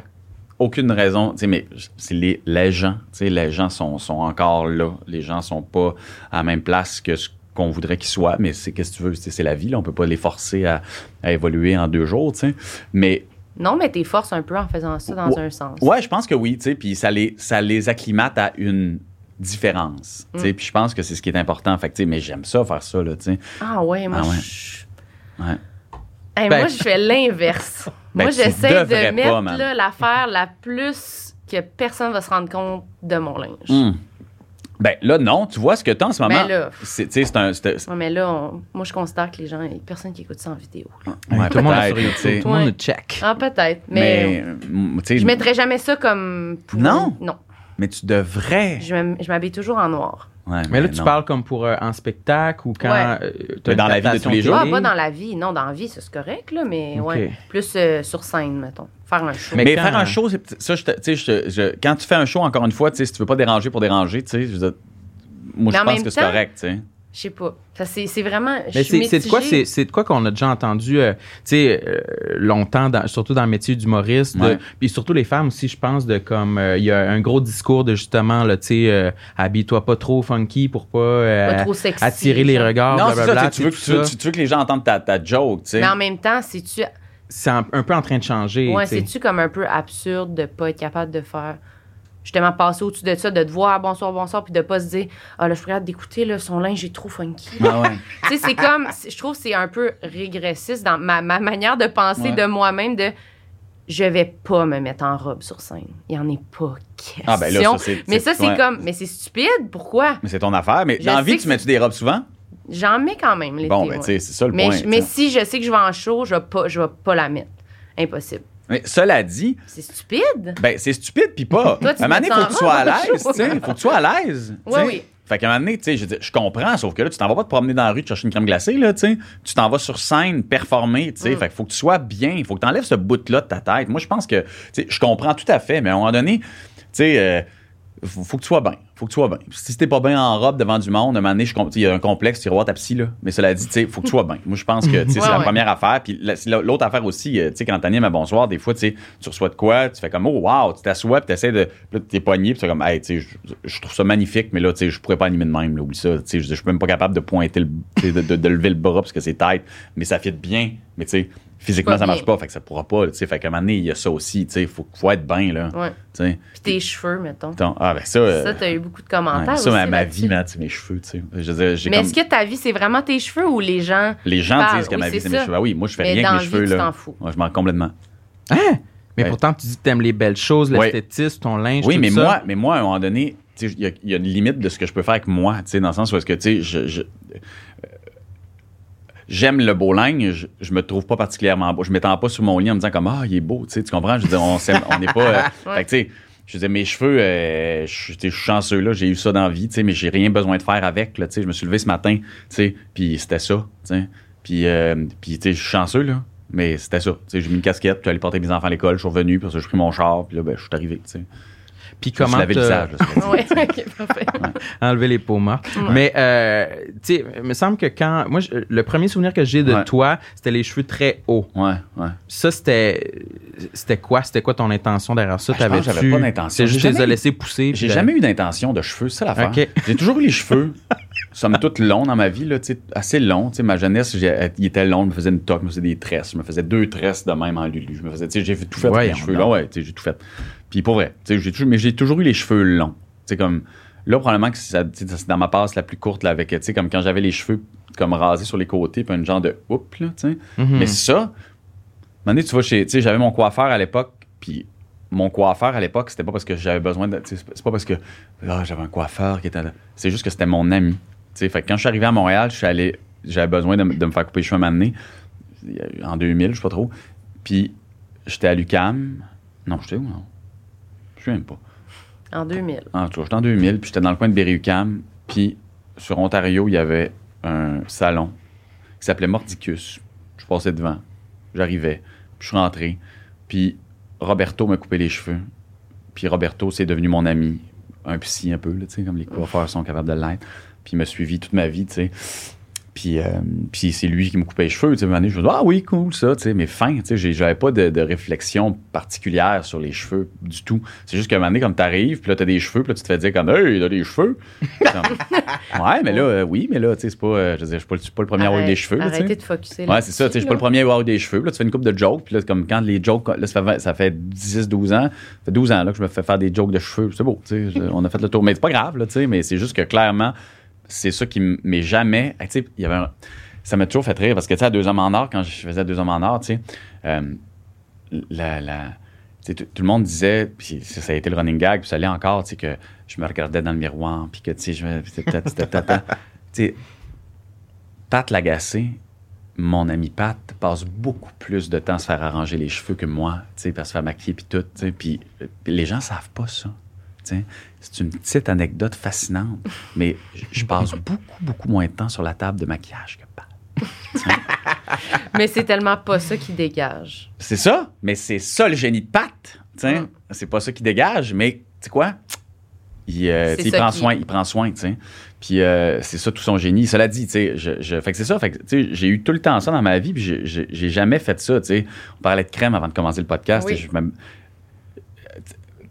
Aucune raison. Tu sais, mais c'est les, les gens. Tu sais, les gens sont, sont encore là. Les gens sont pas à la même place que ce qu'on voudrait qu'ils soient. Mais c'est, qu'est-ce que tu veux? C'est la vie, là. On peut pas les forcer à, à évoluer en deux jours, tu sais. Mais, Non, mais t'es forces un peu en faisant ça dans Ouais. un sens. ouais, je pense que oui, tu sais. Puis ça les, ça les acclimate à une différence. Tu sais, Mm. puis je pense que c'est ce qui est important. Fait que, mais j'aime ça, faire ça, là, tu sais. Ah ouais, moi, Ah ouais. je... Ouais. Hey, Ben- moi, je fais l'inverse. Ben, moi, tu j'essaie de mettre l'affaire la plus que personne va se rendre compte de mon linge. Hum. Ben là, non. Tu vois ce que t'as en ce moment? Ben là. C'est, tu sais, c'est un. c'est- Ouais, mais là, on- moi, je considère que les gens, il y a personne qui écoute ça en vidéo. Ouais, tout le monde est sur tu sais. YouTube, tout le monde check. Ah, peut-être. Mais, Mais, tu sais, je mettrais jamais ça comme. pour- Non? Non. mais tu devrais. Je m'habille toujours en noir. Ouais, Mais là, tu non. parles comme pour euh, en spectacle ou quand. Ouais. euh, dans la vie de tous les jours. Ah, pas dans la vie. Non, dans la vie, c'est correct, là, mais ouais. Plus euh, sur scène, mettons. Faire un show. Mais Mais quand- faire un show, c'est- ça, je te- tu sais, je je- quand tu fais un show, encore une fois, tu sais, si tu veux pas déranger pour déranger, tu sais, je veux dire, moi, Mais je en pense que c'est correct, tu sais. Je sais pas. Ça, c'est vraiment. Mais c'est de quoi c'est c'est de quoi qu'on a déjà entendu euh, tu sais euh, longtemps dans- surtout dans le métier d'humoriste Ouais. puis surtout les femmes aussi je pense de comme euh, il y a un gros discours de justement tu sais euh, habille-toi pas trop funky pour pas, euh, Pas trop sexy, attirer les regards non, c'est ça, tu, tu veux, que- tu, veux- ça. tu veux que les gens entendent ta, ta joke, tu sais. Mais en même temps, c'est-tu. c'est un, un peu en train de changer Ouais, tu c'est-tu comme un peu absurde de pas être capable de faire. Justement, passer au-dessus de ça, de te voir bonsoir, bonsoir, puis de pas se dire Ah là, je regarde d'écouter, là, son linge est trop funky. Ah ouais. tu sais, c'est comme. Je trouve que c'est un peu régressiste dans ma, ma manière de penser Ouais. de moi-même de. Je vais pas me mettre en robe sur scène. Il y en est pas question. Ah, ben là, ça, c'est- mais ça, c'est ouais. comme. Mais c'est stupide. Pourquoi? Mais c'est ton affaire. Mais Je dans la sais vie, que tu mets-tu des robes souvent? J'en mets quand même l'été. Bon, ben, tu sais, c'est ça le mais point. je- mais si je sais que je vais en show, je vais pas, je vais pas la mettre. Impossible. Mais cela dit, C'est stupide. ben, c'est stupide, puis pas. Toi, à un moment donné, faut que tu sois à l'aise, tu sais. Faut que tu sois à l'aise. sais. oui. Fait qu'à un moment donné, tu sais, je, comprends, sauf que là, tu t'en vas pas te promener dans la rue te chercher une crème glacée, là, tu sais. Tu t'en vas sur scène, performer, tu sais. Mm. Fait qu'il faut que tu sois bien. Il faut que tu enlèves ce bout-là de ta tête. Moi, je pense que, tu sais, je comprends tout à fait, mais à un moment donné, tu sais, euh, faut, faut que tu sois bien. Faut que tu sois bien. Si t'es pas bien en robe devant du monde, à un moment donné, il y a un complexe, tu iras voir ta psy, là. Mais cela dit, tu sais, faut que tu sois bien. Moi, je pense que, c'est Ouais, la première affaire. Puis l'autre affaire aussi, euh, tu sais, quand t'animes à bonsoir, des fois, tu sais, tu reçois de quoi, tu fais comme, oh, wow, tu t'assois, puis t'essaies de, là, t'es poigné, puis tu comme, hey, tu sais, je, trouve ça magnifique, mais là, tu sais, je pourrais pas animer de même, là, oublie ça. Tu sais, je, suis même pas capable de pointer le, de, de- de lever le bras parce que c'est tête, mais ça fit bien. Mais tu sais, physiquement, ça marche pas, fait que ça pourra pas, tu sais, fait qu'à un moment donné, il y a ça aussi, tu sais, faut, faut être bien, là. Ouais. Tu sais. Puis tes cheveux, mettons. Ton- Ah, ben ça. euh, Ça, t'as eu beaucoup de ouais, commentaires. ça, aussi ma, vie, man, c'est mes cheveux, tu sais. Je veux dire, j'ai Mais comme- est-ce que ta vie, c'est vraiment tes cheveux ou les gens. Les gens parlent? disent que Oui, ma vie, c'est c'est mes ça. cheveux. Ah oui, moi, je fais Mais rien avec mes cheveux, vie, tu là. t'en fous. Ouais, je m'en complètement. Hein? mais Ouais. pourtant tu dis que t'aimes les belles choses Ouais. l'esthétisme ton linge Oui, tout mais ça. moi, mais moi, à un moment donné, tu il y, a- il y a une limite de ce que je peux faire avec moi, tu sais, dans le sens où est-ce que, tu sais, je, je- euh, j'aime le beau linge, je, je me trouve pas particulièrement beau. Je m'étends pas sur mon lit en me disant comme, ah, il est beau, tu sais, tu comprends? Je veux dire, on n'est pas... euh, Ouais. Fait que, tu sais, je dire, mes cheveux, euh, je suis chanceux, là, j'ai eu ça dans la vie, mais j'ai rien besoin de faire avec, là, je me suis levé ce matin, puis c'était ça. Puis, euh, je suis chanceux, là. Mais c'était ça. J'ai mis une casquette, puis allé porter mes enfants à l'école, je suis revenu, puis j'ai pris mon char, puis là, ben, je suis arrivé. Puis comment lavé le visage. Ouais, ok, parfait. enlever les peaux mortes. Mais, euh, tu sais, il me semble que quand. Moi, je- le premier souvenir que j'ai de Ouais. toi, c'était les cheveux très hauts. Ouais, ouais. Ça, c'était. C'était quoi? C'était quoi ton intention derrière ça? Ah, j'avais pas d'intention. C'est juste les laissés pousser. J'ai jamais eu d'intention de cheveux, c'est ça l'affaire. Ok. J'ai toujours eu les cheveux, somme toute, longs dans ma vie, là, assez sais, ma jeunesse, il était long, je me faisais une toque, je me faisais des tresses, je me faisais deux tresses de même en lulu. Je me faisais, j'ai tout fait avec les cheveux longs, ouais, j'ai tout fait. Puis pour vrai, j'ai toujours, mais j'ai toujours eu les cheveux longs. Comme, là, probablement que ça- c'est dans ma passe la plus courte, là, avec, comme quand j'avais les cheveux comme rasés sur les côtés, puis un genre de oup, là, sais. Mhm. Mais ça, donné, tu vois, chez- j'avais mon coiffeur à l'époque, puis mon coiffeur à l'époque, c'était pas parce que j'avais besoin de. C'est pas- parce que ah, j'avais un coiffeur qui était là. C'est juste que c'était mon ami. Tu sais, fait que quand je suis arrivé à Montréal, je suis allé. J'avais besoin de, me- de me faire couper les cheveux a eu- en 2000, je sais pas trop. Puis j'étais à l'UCAM. Non, j'étais où, non? Je sais même pas. En 2000. En tout cas, j'étais en 2000, puis j'étais dans le coin de Berry-UQAM, puis sur Ontario, il y avait un salon qui s'appelait Mordicus. Je passais devant, j'arrivais, puis je suis rentré, puis Roberto m'a coupé les cheveux, puis Roberto, c'est devenu mon ami, un psy un peu, là, comme les coiffeurs sont capables de l'être, puis il m'a suivi toute ma vie, tu sais. Puis, euh, puis c'est lui qui me coupait les cheveux. Tu sais, à un moment donné, je me dis, ah oui, cool, ça, tu sais, mais fin, tu sais, j'avais pas de, de réflexion particulière sur les cheveux du tout. C'est juste qu'à un moment donné, comme t'arrives, puis là, t'as des cheveux, puis là, tu te fais dire comme, hey, t'as des cheveux. Comme, ouais, mais là, euh, oui, mais là, tu sais, c'est pas, euh, je veux dire, je suis pas, le- pas premier à avoir des cheveux, là, tu sais. Arrêtez de focusser Ouais, c'est ça, tu sais, je suis pas le premier à avoir des cheveux. Là, tu fais une coupe de jokes, puis là, comme quand les jokes, là, ça fait, ça fait 10-12 ans, ça fait 12 ans là, que je me fais faire des jokes de cheveux. C'est beau, tu sais, on a fait le tour. Mais c'est pas grave, là, tu sais, mais c'est juste que clairement, c'est ça qui m- mais jamais, il y avait ça m'a toujours fait rire parce que, tu sais, à Deux Hommes en Or, quand je faisais Deux Hommes en Or, tu sais, euh, tout le monde disait, puis ça, a été le running gag, puis ça l'est encore, tu sais, que je me regardais dans le miroir, puis que, tu sais, je me. Tu Pat Lagacé, mon ami Pat, passe beaucoup plus de temps à se faire arranger les cheveux que moi, tu sais, à se faire maquiller, puis tout, tu sais, puis les gens savent pas ça. tu. C'est une petite anecdote fascinante, mais je- passe beaucoup, beaucoup moins de temps sur la table de maquillage que Pat. Mais c'est tellement pas ça qui dégage. C'est ça, mais c'est ça le génie de Pat. Mm. C'est pas ça qui dégage, mais tu sais quoi? Il, euh, il prend qui- soin, il prend soin. Puis euh, c'est ça tout son génie. Cela dit, tu sais, je, je- fait que c'est ça. Fait que, j'ai eu tout le temps ça dans ma vie, puis j'ai- jamais fait ça, tu sais. On parlait de crème avant de commencer le podcast. Oui. je me-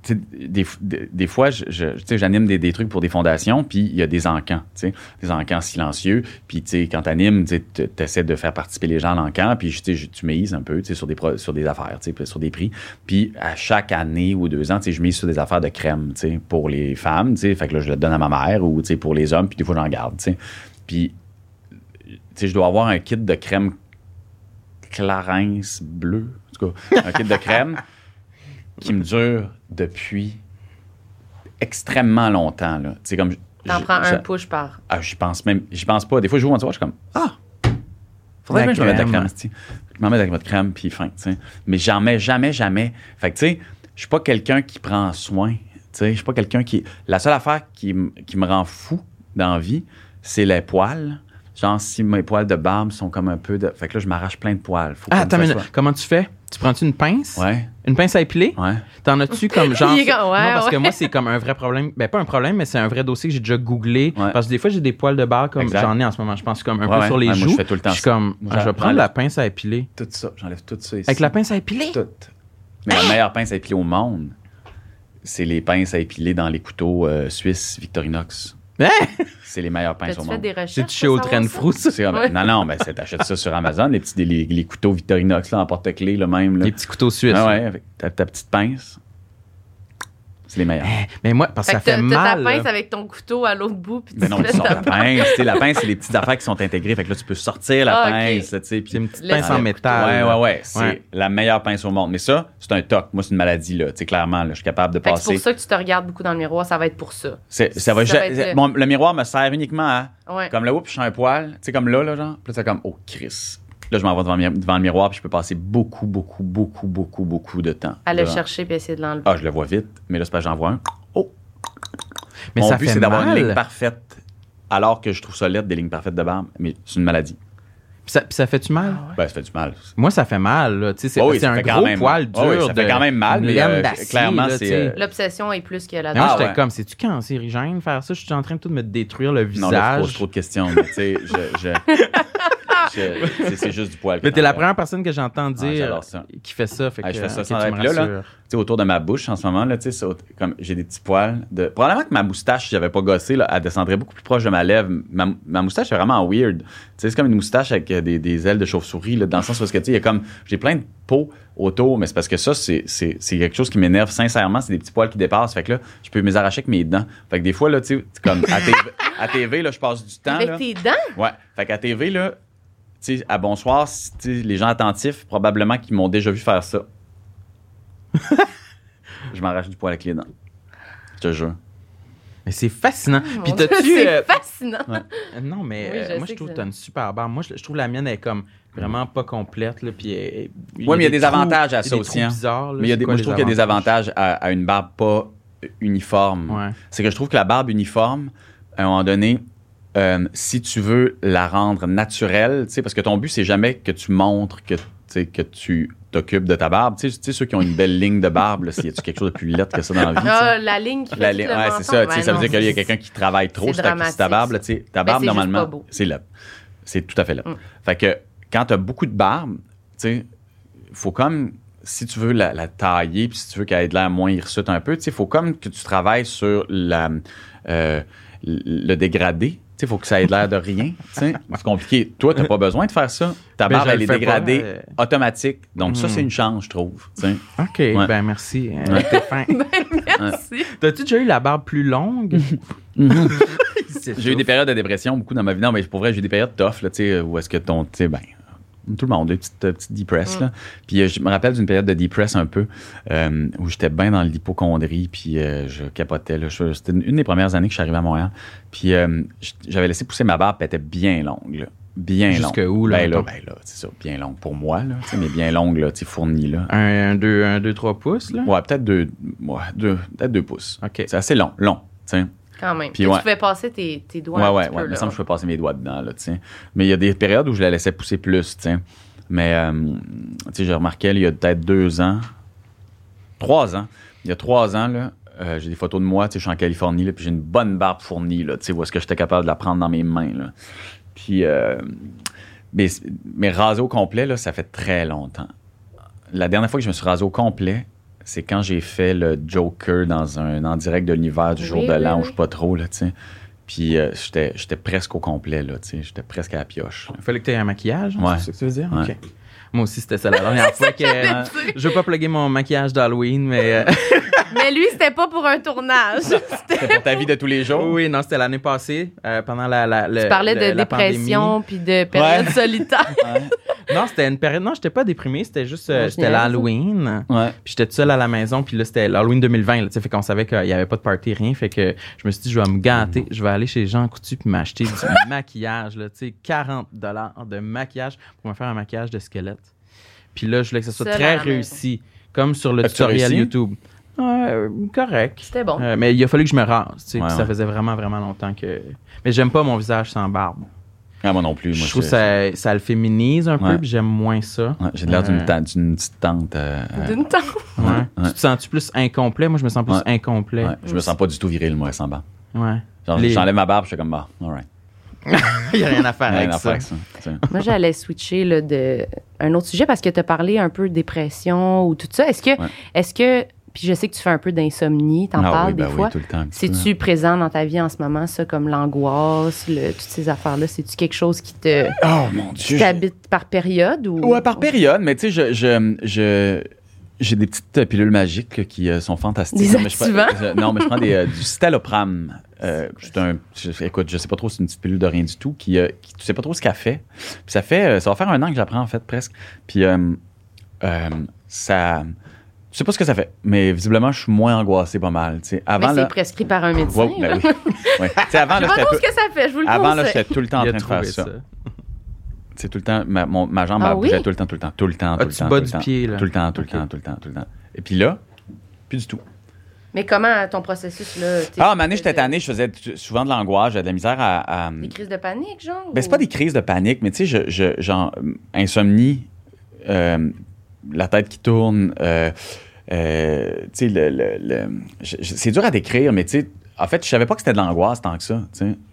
des, des, des fois, tu j'anime des, des trucs pour des fondations, puis il y a des encans, tu des encans silencieux. Puis, tu quand t'animes, tu essaies de faire participer les gens à l'encan, puis tu tu mises un peu, tu sur des, sur des affaires, tu sur des prix. Puis, à chaque année ou deux ans, tu je mise sur des affaires de crème, tu pour les femmes, tu fait que là, je le donne à ma mère, ou, tu pour les hommes, puis des fois, j'en garde, tu sais. Puis, tu je dois avoir un kit de crème Clarence bleu, en tout cas, un kit de crème qui me dure depuis extrêmement longtemps. Sais, comme T'en je- prends je- un push par. Ah, j'y pense même, j'y pense pas. Des fois, je joue en soir, je suis comme Ah! Faudrait que je me mette de la crème. Je m'en mets avec votre crème, puis fin, tu sais. Mais j'en mets jamais, jamais. Fait que, tu sais, je suis pas quelqu'un qui prend soin. Tu sais, je suis pas quelqu'un qui. La seule affaire qui, qui me rend fou dans la vie, c'est les poils. Genre, si mes poils de barbe sont comme un peu de. Fait que là, je m'arrache plein de poils. Faut Ah, attends, minute. comment tu fais? Tu prends-tu une pince? Ouais, Une pince à épiler? ouais. T'en as-tu comme genre. Ouais, non, parce que moi, c'est comme un vrai problème. Ben, pas un problème, mais c'est un vrai dossier que j'ai déjà googlé. Ouais. Parce que des fois, j'ai des poils de barbe comme j'en ai en ce moment. Je pense comme un peu sur les Ouais, moi, joues. je fais tout le temps Je suis comme, ah, je vais prendre la pince à épiler. Tout ça, j'enlève tout ça ici. Avec la pince à épiler? Tout. Mais la meilleure pince à épiler au monde, c'est les pinces à épiler dans les couteaux euh, suisses Victorinox. Hein? C'est les meilleures pinces au monde. C'est chez ça? Frou, ça. Ouais. Non, non, ben, c'est- t'achètes ça sur Amazon, les, petits, les, les couteaux Victorinox là, en porte-clés, le même. Là. Les petits couteaux suisses. Ah ouais, avec ta, ta petite pince. C'est les meilleurs. Mais moi, parce que ça fait t'as ta mal. pince là. avec ton couteau à l'autre bout. Puis Mais tu non, fais tu sors la pince. tu sais, la pince, c'est les petites affaires qui sont intégrées. Fait que là, tu peux sortir la Ah, pince. là, tu sais, puis- C'est une petite pince en métal. Ouais, ouais, ouais. C'est Ouais. la meilleure pince au monde. Mais ça, c'est un toc. Moi, c'est une maladie, là. Tu sais, clairement, là, je suis capable de Fait que c'est passer. pour ça que tu te regardes beaucoup dans le miroir, ça va être pour ça. C'est- ça va, Ça va ja- être le- miroir me sert uniquement à. Ouais. Comme là, oups, je suis un poil. Tu sais, comme là, là, genre. Puis là, c'est comme, oh, Chris. Là, je m'en vais devant, le mi- devant le miroir, puis je peux passer beaucoup, beaucoup, beaucoup, beaucoup, beaucoup de temps. À le chercher puis essayer de l'enlever. Ah, je le vois vite, mais là, c'est parce que j'en vois un. Oh! Mais Mon ça but, fait c'est d'avoir une ligne parfaite. Alors que je trouve ça laid, des lignes parfaites de barbe. Mais c'est une maladie. Puis ça, puis ça fait-tu mal? Ben, ça fait du mal. Moi, ça fait mal. là. Tu sais, C'est Oh oui, c'est ça un fait quand gros même- poil oh oui, dur. ça fait de- quand même mal, une mais, euh, d'acier, clairement, là, c'est, tu sais. euh, L'obsession est plus que la Mais moi, Ah, j'étais ouais. comme, c'est-tu cancérigène faire ça? Je suis en train de tout me détruire le Non, là, tu poses visage. trop de questions. mais tu sais, je. je- je- c'est- c'est juste du poil. que Mais t'es la première personne que j'entends Ah, dire j'adore ça. qui fait ça. Fait Ah, que, je fais ça ok, sans tu me arrêt. Puis là, là, rassures. Autour de ma bouche en ce moment, là, tu sais, c'est au- comme j'ai des petits poils. De... Probablement que ma moustache, si j'avais pas gossé, là, elle descendrait beaucoup plus proche de ma lèvre. Ma, ma moustache est vraiment weird. Tu sais, c'est comme une moustache avec euh, des, des ailes de chauve-souris, là, dans le sens où, est-ce que, tu sais, il y a comme, j'ai plein de peau autour, mais c'est parce que ça, c'est, c'est, c'est quelque chose qui m'énerve sincèrement. C'est des petits poils qui dépassent. Fait que là, je peux me les arracher avec mes dents. Fait que des fois, là, tu sais, comme à TV, à TV, là, je passe du temps. Avec là. tes dents? Ouais. Fait qu'à TV, là, tu sais, à Bonsoir, les gens attentifs, probablement qu'ils m'ont déjà vu faire ça. je m'arrache du poil avec les dents. Je te jure. Mais c'est fascinant. Puis Mon Dieu, t'as-tu. C'est euh, fascinant. Euh, Non, mais Oui, euh, moi, je trouve que que t'as une super barbe. Moi, je, je trouve la mienne est comme vraiment pas complète. Là, puis elle- elle- Ouais, mais il y a des trous- avantages à ça aussi, hein. bizarres, là. Mais il y a C'est des, quoi moi, je trouve qu'il y a des avantages? à, à une barbe pas uniforme. Ouais. C'est que je trouve que la barbe uniforme, à un moment donné, euh, si tu veux la rendre naturelle, tu sais, parce que ton but, c'est jamais que tu montres que, que tu t'occupes de ta barbe. Tu sais, tu sais, ceux qui ont une belle ligne de barbe, s'il y a quelque chose de plus laid que ça dans la vie? Ah, la ligne qui fait La li- ouais, c'est ça. Ouais, ça veut dire qu'il y a quelqu'un qui travaille trop sur ta, ta barbe. là, tu sais, ta barbe, c'est juste normalement, c'est là. C'est tout à fait là. Mm. Fait que quand tu as beaucoup de barbe, tu sais, faut comme, si tu veux la, la tailler, puis si tu veux qu'elle ait de l'air moins hirsute un peu, tu sais, faut comme que tu travailles sur la, euh, le dégradé. Il faut que ça ait de l'air de rien. tu sais. C'est compliqué. Toi, tu n'as pas besoin de faire ça. Ta Ben, barbe, je elle le est pas, dégradée euh. automatique. Donc, ça, Mm. c'est une chance, je trouve. OK, ben merci. euh, Ouais. t'es fin. Merci. T'as-tu déjà eu la barbe plus longue? J'ai eu des périodes de dépression, beaucoup dans ma vie. Non, mais pour vrai, j'ai eu des périodes tough, là, tu sais, où est-ce que ton, tu sais, ben, Tout le monde, des petites, euh, petites depress, Mm. là. Puis euh, je me rappelle d'une période de depress un peu, euh, où j'étais bien dans l'hypochondrie, puis euh, je capotais. C'était une, une des premières années que je suis arrivé à Montréal. Puis euh, j'avais laissé pousser ma barbe, puis elle était bien longue, là. Bien longue. Jusque où, là, Ben là, ben là, c'est ça, bien longue pour moi, là. mais bien longue, là, fournie, là. Un, un, deux, un, deux, trois pouces, là? Ouais, peut-être deux, ouais, deux, peut-être deux pouces. OK. C'est assez long, long, sais. Quand même. Puis ouais. Tu pouvais passer tes, tes doigts Ouais, un ouais, petit ouais. peu, Il me semble que je peux passer mes doigts dedans, là, tu sais. Mais il y a des périodes où je la laissais pousser plus, tu sais. Mais, euh, tu sais, j'ai remarqué, là, il y a peut-être deux ans, trois ans, il y a trois ans, là, euh, j'ai des photos de moi, tu sais, je suis en Californie, là, puis j'ai une bonne barbe fournie, là, tu sais, où est-ce que j'étais capable de la prendre dans mes mains, là. Puis, euh, mais, mais rasé au complet, là, ça fait très longtemps. La dernière fois que je me suis rasé au complet, c'est quand j'ai fait le Joker dans un en direct de l'univers du Oui, jour de oui, l'an, où oui. je sais pas trop, là, tu sais. Puis euh, j'étais j'étais presque au complet, là, tu sais. J'étais presque à la pioche. Il fallait que tu aies un maquillage, hein, Ouais. c'est ça que tu veux dire? Ouais. Moi aussi, c'était ça la dernière fois que. Je veux pas plugger mon maquillage d'Halloween, mais. euh, Mais lui, c'était pas pour un tournage. C'était pour ta vie de tous les jours? oui, non, c'était l'année passée, euh, pendant la. tu parlais le- de la dépression puis de période Ouais. solitaire. Non, c'était une période. Non, j'étais pas déprimé, c'était juste. euh, génial, ça. l'Halloween. Ouais. Puis j'étais tout seul à la maison, puis là, c'était l'Halloween 2020, là, tu sais, fait qu'on savait qu'il y avait pas de party, rien. Fait que je me suis dit, je vais me gâter, je vais aller chez Jean Coutu puis m'acheter du maquillage, là, tu sais, 40 de maquillage pour me faire un maquillage de squelette. Puis là, je voulais que ce soit Seul très réussi, comme sur le tutoriel? YouTube. Ouais, euh, correct. C'était bon. Euh, mais il a fallu que je me rase, tu sais, Ouais, ça faisait vraiment, vraiment longtemps que... Mais j'aime pas mon visage sans barbe. Ah, moi non plus. Moi, je trouve que ça, ça le féminise un peu, Ouais. puis j'aime moins ça. Ouais, j'ai l'air d'une Euh, ta- d'une petite tante. euh, euh, D'une. Ouais. Tu te sens-tu plus incomplet? Moi, je me sens plus Ouais. incomplet. ouais, je me sens pas du tout viril, moi, sans barbe. Ouais. Genre, Les- j'enlève ma barbe, je suis comme, bah, all right. Il n'y a rien à faire Rien avec à ça. faire avec ça. Moi, j'allais switcher là, de un autre sujet parce que tu as parlé un peu de dépression ou tout ça. Est-ce que, Ouais. est-ce que, puis je sais que tu fais un peu d'insomnie, t'en Ah parles oui, des ben fois. Oui, tout le temps. C'est-tu présent dans ta vie en ce moment, ça, comme l'angoisse, toutes ces affaires-là? C'est-tu quelque chose qui te Oh mon Dieu. je- t'habite par période? Ou... Ouais, par période, mais tu sais, je, je, je- j'ai des petites euh, pilules magiques qui euh, sont fantastiques. Des Non, mais je prends- je- non, mais je prends des, euh, du citalopram. Euh, un, je- écoute, je sais pas trop, c'est une petite pilule de rien du tout qui, euh, qui tu sais pas trop ce qu'elle fait. Puis ça fait, euh, ça va faire un an que j'apprends en fait presque. Puis euh, euh, ça, je sais pas ce que ça fait, mais visiblement je suis moins angoissé pas mal. tu sais. Mais Avant c'est là, prescrit par un médecin. Ouais, ben là. oui. Ouais. Avant Je là, sais pas j'étais tout- ce que ça fait, je vous le avant là, j'étais tout le temps en train de faire ça. ça. C'est tout le temps, ma, mon- ma jambe, Ah bougeait oui? tout le temps, tout le temps, tout le temps, Ah, tout le tu temps. bas tout le du temps. pied, là? Tout le temps, tout le temps, tout le temps, tout le temps. Et puis là, plus du tout. Mais comment ton processus, là? t'es- Ah, Mané, j'étais tanné, je faisais souvent de l'angoisse, j'avais de la misère à. à- Des crises de panique, genre? Ben, c'est ou- pas des crises de panique, mais tu sais, je, je- genre, euh, insomnie, euh, la tête qui tourne, euh, euh, le, le- c'est dur à décrire, mais en fait, je savais pas que c'était de l'angoisse tant que ça.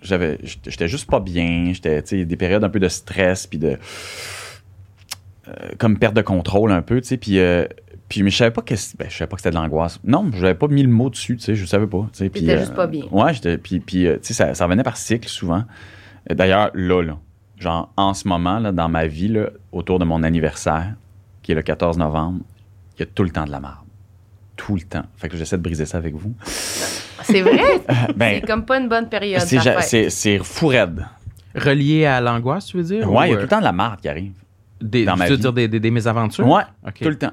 J'avais, j'étais juste pas bien, j'étais, tu sais, des périodes un peu de stress, puis de. euh, comme perte de contrôle un peu, tu sais, puis. euh, puis, mais je savais pas que, ben, je savais pas que c'était de l'angoisse. Non, je n'avais pas mis le mot dessus, tu sais, je savais pas. tu sais, puis, juste pas bien. Ouais, j'étais, puis, puis tu sais, ça, ça revenait par cycle souvent. D'ailleurs, là, là, genre, en ce moment, là, dans ma vie, là, autour de mon anniversaire, qui est le 14 novembre, il y a tout le temps de la merde. Tout le temps. Fait que j'essaie de briser ça avec vous. C'est vrai? Ben, c'est comme pas une bonne période. c'est, ta ja- fête. c'est, c'est fou raide. Relié à l'angoisse, tu veux dire? Ouais, il y a Ou, tout le temps de la merde qui arrive. Des, dans ma tu veux vie. dire des, des, des mésaventures? Ouais, OK. tout le temps.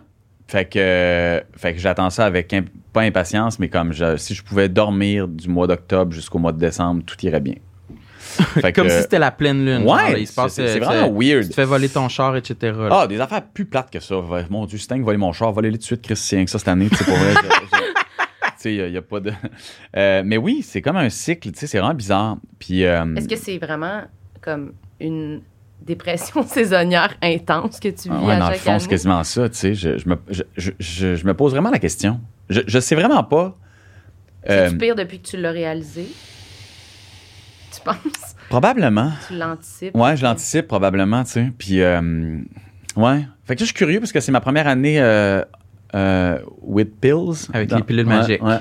Fait que, euh, fait que j'attends ça avec, imp- pas impatience, mais comme je- si je pouvais dormir du mois d'octobre jusqu'au mois de décembre, tout irait bien. Fait Comme que- si c'était la pleine lune. Ouais, genre, là, il se passe, c'est- c'est euh, vraiment weird. Tu te fais voler ton char, etc. là. Ah, des affaires plus plates que ça. Mon Dieu, Sting, voler mon char, voler tout de suite, Christian, que ça cette année, tu sais, pour vrai. il n'y a, pas de. Euh, mais oui, c'est comme un cycle, tu sais, c'est vraiment bizarre. Puis. euh, Est-ce que c'est vraiment comme une dépression saisonnière intense que tu vis ouais, à dans le fond, c'est quasiment ça, tu sais. Je, je me, je, je- je- je me pose vraiment la question. Je, je sais vraiment pas. euh, C'est-tu pire depuis que tu l'as réalisé? Tu penses? probablement. Tu l'anticipes? Ouais, je l'anticipe probablement, tu sais. Puis, euh, ouais. Fait que là, je suis curieux parce que c'est ma première année euh, euh, with pills. Avec Dans- les pilules Ouais, magiques. Ouais.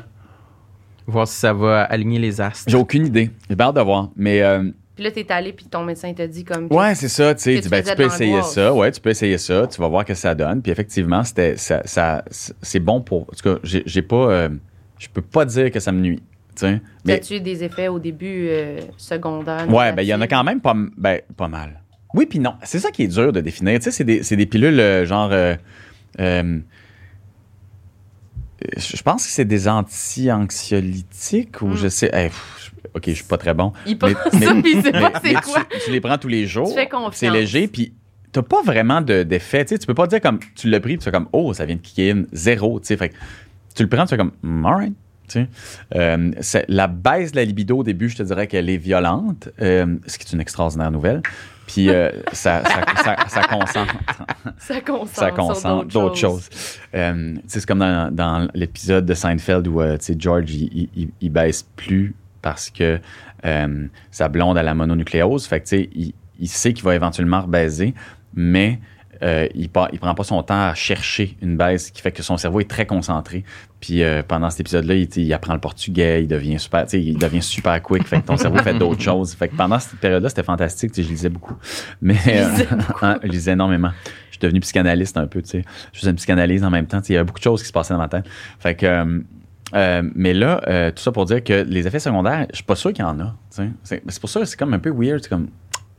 Voir si ça va aligner les astres. J'ai aucune idée. J'ai hâte de voir. Mais, euh, Puis là, t'es allé, puis ton médecin t'a dit comme... ouais, c'est ça, tu sais. ben, tu peux essayer ça. Ouais, tu peux essayer ça. Tu vas voir ce que ça donne. Puis effectivement, c'était, ça, ça- c'est bon pour. En tout cas, j'ai, j'ai pas. euh, je peux pas dire que ça me nuit. Tu sais. Mais, As-tu des effets au début euh, secondaires? ouais, ben, il y en a quand même pas, ben, pas mal. Oui, puis non. C'est ça qui est dur de définir. Tu sais, c'est des, c'est des pilules euh, genre. euh, euh, je pense que c'est des anti-anxiolytiques ou Mm. je sais. pff, je- ok, je suis pas très bon. Il pense Mais- ça, Mais- pas c'est mais quoi. Tu, tu les prends tous les jours. Tu fais confiance. C'est léger, puis t'as pas vraiment de- d'effet. tu sais, tu peux pas dire comme tu l'as pris, tu fais comme oh, ça vient de kicker in, zéro. Tu sais, fait tu le prends, tu fais comme mm, alright. Euh, la baisse de la libido au début, je te dirais qu'elle est violente, euh, ce qui est une extraordinaire nouvelle. Puis euh, ça, ça, ça, ça concentre, Ça concentre, ça sur concentre d'autres choses. C'est comme dans, dans l'épisode de Seinfeld où George, il, il- il- il baisse plus parce que sa blonde a la mononucléose. Fait que, il, il sait qu'il va éventuellement rebaiser, mais euh, il, pas, il prend pas son temps à chercher une baisse, ce qui fait que son cerveau est très concentré. Puis euh, pendant cet épisode-là, il, apprend le portugais, il devient super, il devient super quick. Fait que ton cerveau fait d'autres choses. Fait que pendant cette période-là, c'était fantastique. Je lisais beaucoup. Mais euh, lisais je lisais énormément. Je suis devenu psychanalyste un peu. Je faisais une psychanalyse en même temps. Il y avait beaucoup de choses qui se passaient dans ma tête. Fait que, euh, mais là, euh, tout ça pour dire que les effets secondaires, je suis pas sûr qu'il y en a. C'est c'est pour ça que c'est comme un peu weird. C'est comme,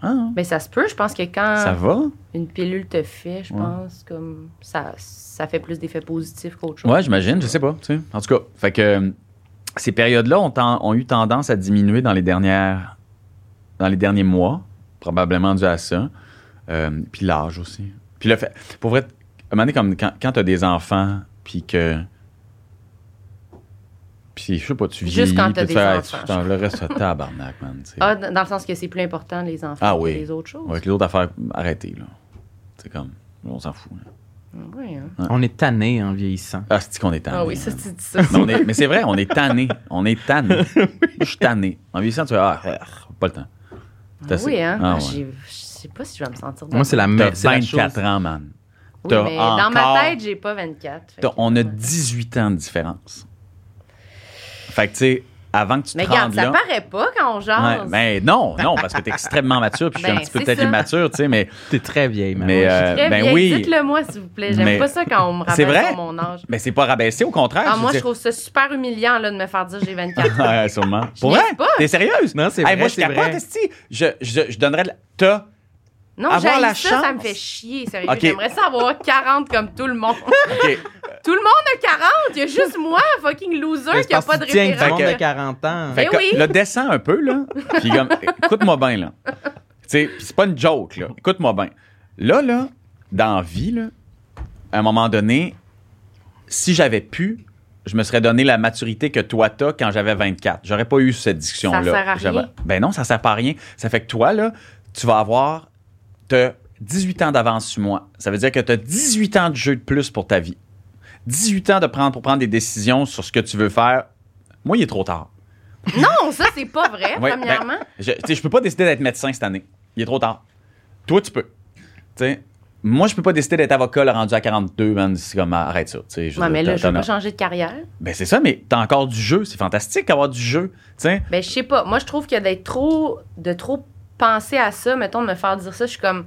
ah, Mais ça se peut, je pense que quand ça va? une pilule te fait, je Ouais. pense, comme ça, ça fait plus d'effets positifs qu'autre chose. Ouais, j'imagine, je sais pas. tu sais. En tout cas, fait que euh, ces périodes-là ont eu tendance à diminuer dans les dernières, dans les derniers mois, probablement dû à ça. Euh, puis l'âge aussi. Puis le fait, pour vrai, à un moment donné, comme quand, quand tu as des enfants, puis que. Puis je sais pas, tu vis. Juste quand t'as des enfants, Tu, le reste, c'est tabarnak, man. Ah, dans le sens que c'est plus important les enfants Ah que oui. les autres choses. Avec les autres affaires, arrêtez, là. C'est comme, on s'en fout. là. Oui, hein. On est tanné en vieillissant. Ah, c'est qu'on est tanné. Ah oui, ça, man. tu dis ça. Mais, on est- mais c'est vrai, on est tanné. On est tanné. Je suis tanné. En vieillissant, tu fais, ah, ah, pas le temps. Assez. Oui, hein? Ah, Ah, ouais. Je sais pas si je vais me sentir Moi, c'est la, T'as me- c'est la 24 chose. ans, man. Oui, mais dans ma tête, j'ai pas 24. fait T'as- que- on a ouais. 18 ans de différence. Fait que, tu sais, avant que tu te Mais regarde, ça là... paraît pas quand on Ouais, jase. ben non, non, parce que t'es extrêmement mature, puis je suis Ben, un petit peu peut-être immature, tu sais, mais, T'es très vieille, mais. mais euh, Très ben vieille. oui. Dites-le moi, s'il vous plaît. J'aime Mais- pas ça quand on me vrai? sur mon âge. Mais c'est pas rabaissé, au contraire. Ah, je moi, je trouve ça super humiliant là, de me faire dire j'ai 24 ans. Ouais, sûrement. Pour vrai? T'es sérieuse? Non, c'est Hey, vrai, moi, je c'est capote. Je, je, je donnerais... le- T'as... Non, Avoir j'ai la ça, ça me chance. fait chier, sérieux. Ok. J'aimerais ça avoir 40 comme tout le monde. Tout le monde a 40. Il y a juste moi, fucking loser, qui a pas de référence. monde Fait de 40 ans. Fait Eh que oui. là, descends un peu, là. Puis comme, écoute-moi bien, là. C'est pas une joke, là. Écoute-moi bien. Là, là, dans la vie, là, à un moment donné, si j'avais pu, je me serais donné la maturité que toi t'as quand j'avais 24. J'aurais pas eu cette discussion-là. Ça sert à rien. Ben non, ça sert pas à rien. Ça fait que toi, là, tu vas avoir... T'as 18 ans d'avance sur moi. Ça veut dire que t'as 18 ans de jeu de plus pour ta vie. 18 ans de prendre, pour prendre des décisions sur ce que tu veux faire. Moi, il est trop tard. Non, ça, c'est pas vrai, Ouais, premièrement. Je, tu peux pas décider d'être médecin cette année. Il est trop tard. Toi, tu peux. Tu moi, je peux pas décider d'être avocat le rendu à 42, man. C'est comme, arrête ça. tu je Ouais, mais là, je veux pas as- changer de carrière. Ben, c'est ça, mais t'as encore du jeu. C'est fantastique d'avoir du jeu. Tu sais, Ben, je sais pas. Moi, je trouve que d'être trop. de trop penser à ça, mettons, de me faire dire ça, je suis comme.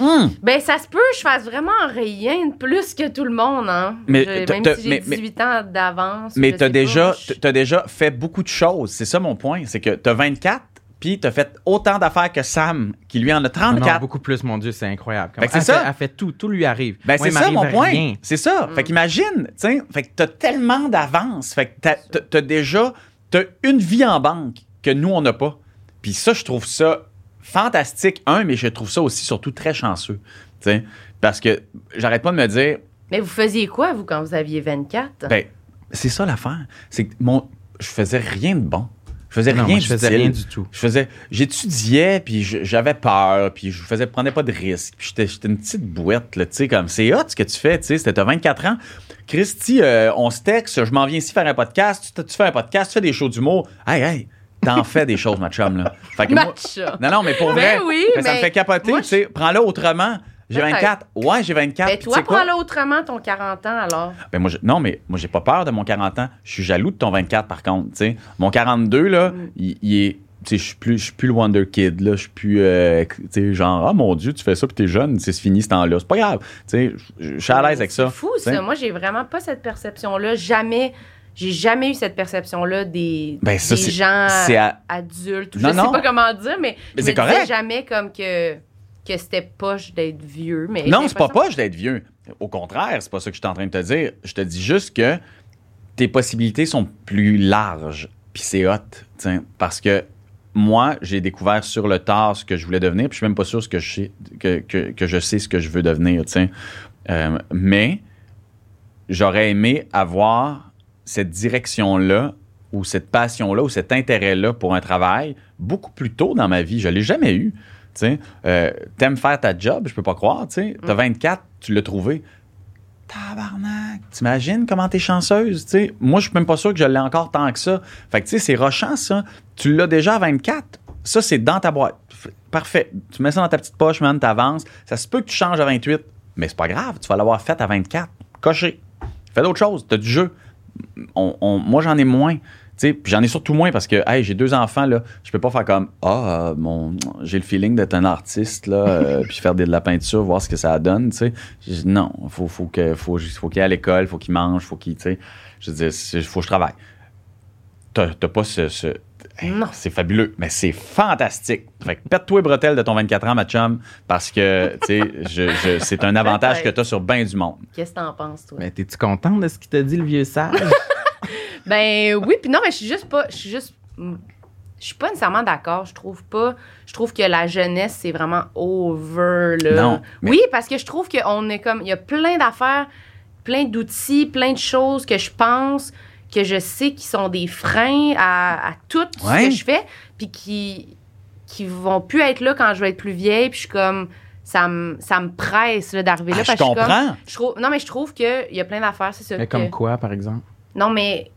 Hum. Ben, ça se peut, je fasse vraiment rien de plus que tout le monde, hein. Mais Je- même si j'ai mais- mais- 18 ans d'avance. mais t'as déjà, t'as déjà fait beaucoup de choses. C'est ça mon point. C'est que t'as 24, puis t'as fait autant d'affaires que Sam, qui lui en a Non, 34. non, beaucoup plus, mon Dieu, c'est incroyable. Fait que c'est elle ça. Fait, elle fait tout, tout lui arrive. Ben, c'est ça mon point. C'est ça. Fait qu'imagine, tu sais, fait que t'as tellement d'avance. Fait que t'as, t'as déjà, t'as une vie en banque que nous, on n'a pas. Puis ça, je trouve ça fantastique, un, mais je trouve ça aussi surtout très chanceux. Tu sais, parce que j'arrête pas de me dire, Mais vous faisiez quoi, vous, quand vous aviez 24? ben, c'est ça l'affaire. C'est que mon, je faisais rien de bon. Je faisais Non, rien moi, je faisais rien du tout. Je faisais, j'étudiais, puis j'avais peur, puis je faisais, prenais pas de risques. Puis j'étais, j'étais une petite bouette, là, tu sais, comme c'est hot ce que tu fais, tu sais, c'était t'as 24 ans. Christy, euh, on se texte, je m'en viens ici faire un podcast, tu, tu fais un podcast, tu fais des shows d'humour. Hey, hey, t'en fais des choses, ma chum, là. Fait que moi- Matcha. non, non, mais pour Ben vrai, oui, mais ça me mais fait capoter, tu sais, prends-le autrement. J'ai Peut-être. 24. Ouais, j'ai 24. Ben, puis toi, prends-le autrement, ton 40 ans, alors. Ben moi, je- non, mais moi, j'ai pas peur de mon 40 ans. Je suis jaloux de ton 24, par contre. tu sais. Mon 42, là, Mm. il, il est. Je suis plus, je suis plus le Wonder Kid, là. Je suis plus, euh, genre, ah mon Dieu, tu fais ça, puis t'es jeune, c'est fini ce temps-là. C'est pas grave. Je suis à l'aise avec ça. C'est fou, ça. Moi, j'ai vraiment pas cette perception-là. Jamais. J'ai jamais eu cette perception-là des, Ben, ça, des gens à- adultes. ou Non, je non. sais pas comment dire, mais, Mais je jamais comme que que c'était poche d'être vieux. Mais Non, c'est pas poche d'être vieux. Au contraire, c'est pas ça que je suis en train de te dire. Je te dis juste que tes possibilités sont plus larges, puis c'est hot, parce que moi, j'ai découvert sur le tard ce que je voulais devenir, puis je suis même pas sûr ce que je sais, que, que- que je sais ce que je veux devenir. Euh, mais j'aurais aimé avoir cette direction-là ou cette passion-là ou cet intérêt-là pour un travail beaucoup plus tôt dans ma vie. Je l'ai jamais eu. Tu euh, t'aimes faire ta job, je peux pas croire. Tu sais, t'as 24, tu l'as trouvé. Tabarnak, t'imagines comment t'es chanceuse, tu sais? Moi, je suis même pas sûr que je l'ai encore tant que ça. Fait que, tu sais, c'est rochant, ça. Tu l'as déjà à 24. Ça, c'est dans ta boîte. Parfait. Tu mets ça dans ta petite poche, man, t'avances. Ça se peut que tu changes à 28, mais c'est pas grave. Tu vas l'avoir fait à 24. Coché. Fais d'autres choses. T'as du jeu. On- on- moi, j'en ai moins. J'en ai surtout moins parce que hey, j'ai deux enfants là, je peux pas faire comme ah euh, mon j'ai le feeling d'être un artiste là euh, puis faire de la peinture voir ce que ça donne, tu sais. J'ai dit, Non, faut faut que faut faut qu'il aille à l'école, faut qu'il mange, faut qu'il je veux dire faut que je travaille. T'as t'as pas ce, ce- hey, Non. c'est fabuleux, mais c'est fantastique. Fait que pète-toi les bretelles de ton 24 ans, ma chum, parce que, tu sais, je, je- c'est un avantage que tu as sur bien du monde. Qu'est-ce que t'en penses, toi? Mais t'es-tu contente de ce qu'il t'a dit, le vieux sage? Ben oui, puis non, mais je suis juste pas. Je suis juste. Je suis pas nécessairement d'accord. Je trouve pas. Je trouve que la jeunesse, c'est vraiment over, là. Non, mais- Oui, parce que je trouve qu'on est comme. Il y a plein d'affaires, plein d'outils, plein de choses que je pense, que je sais qui sont des freins à, à tout ce que je fais, puis qui, qui vont plus être là quand je vais être plus vieille, puis je suis comme. Ça me, ça me presse là, d'arriver là. Ah, je parce que suis comme- comprends. je trouve, non, mais je trouve qu'il y a plein d'affaires, c'est ça. Mais que- comme quoi, par exemple? Non, mais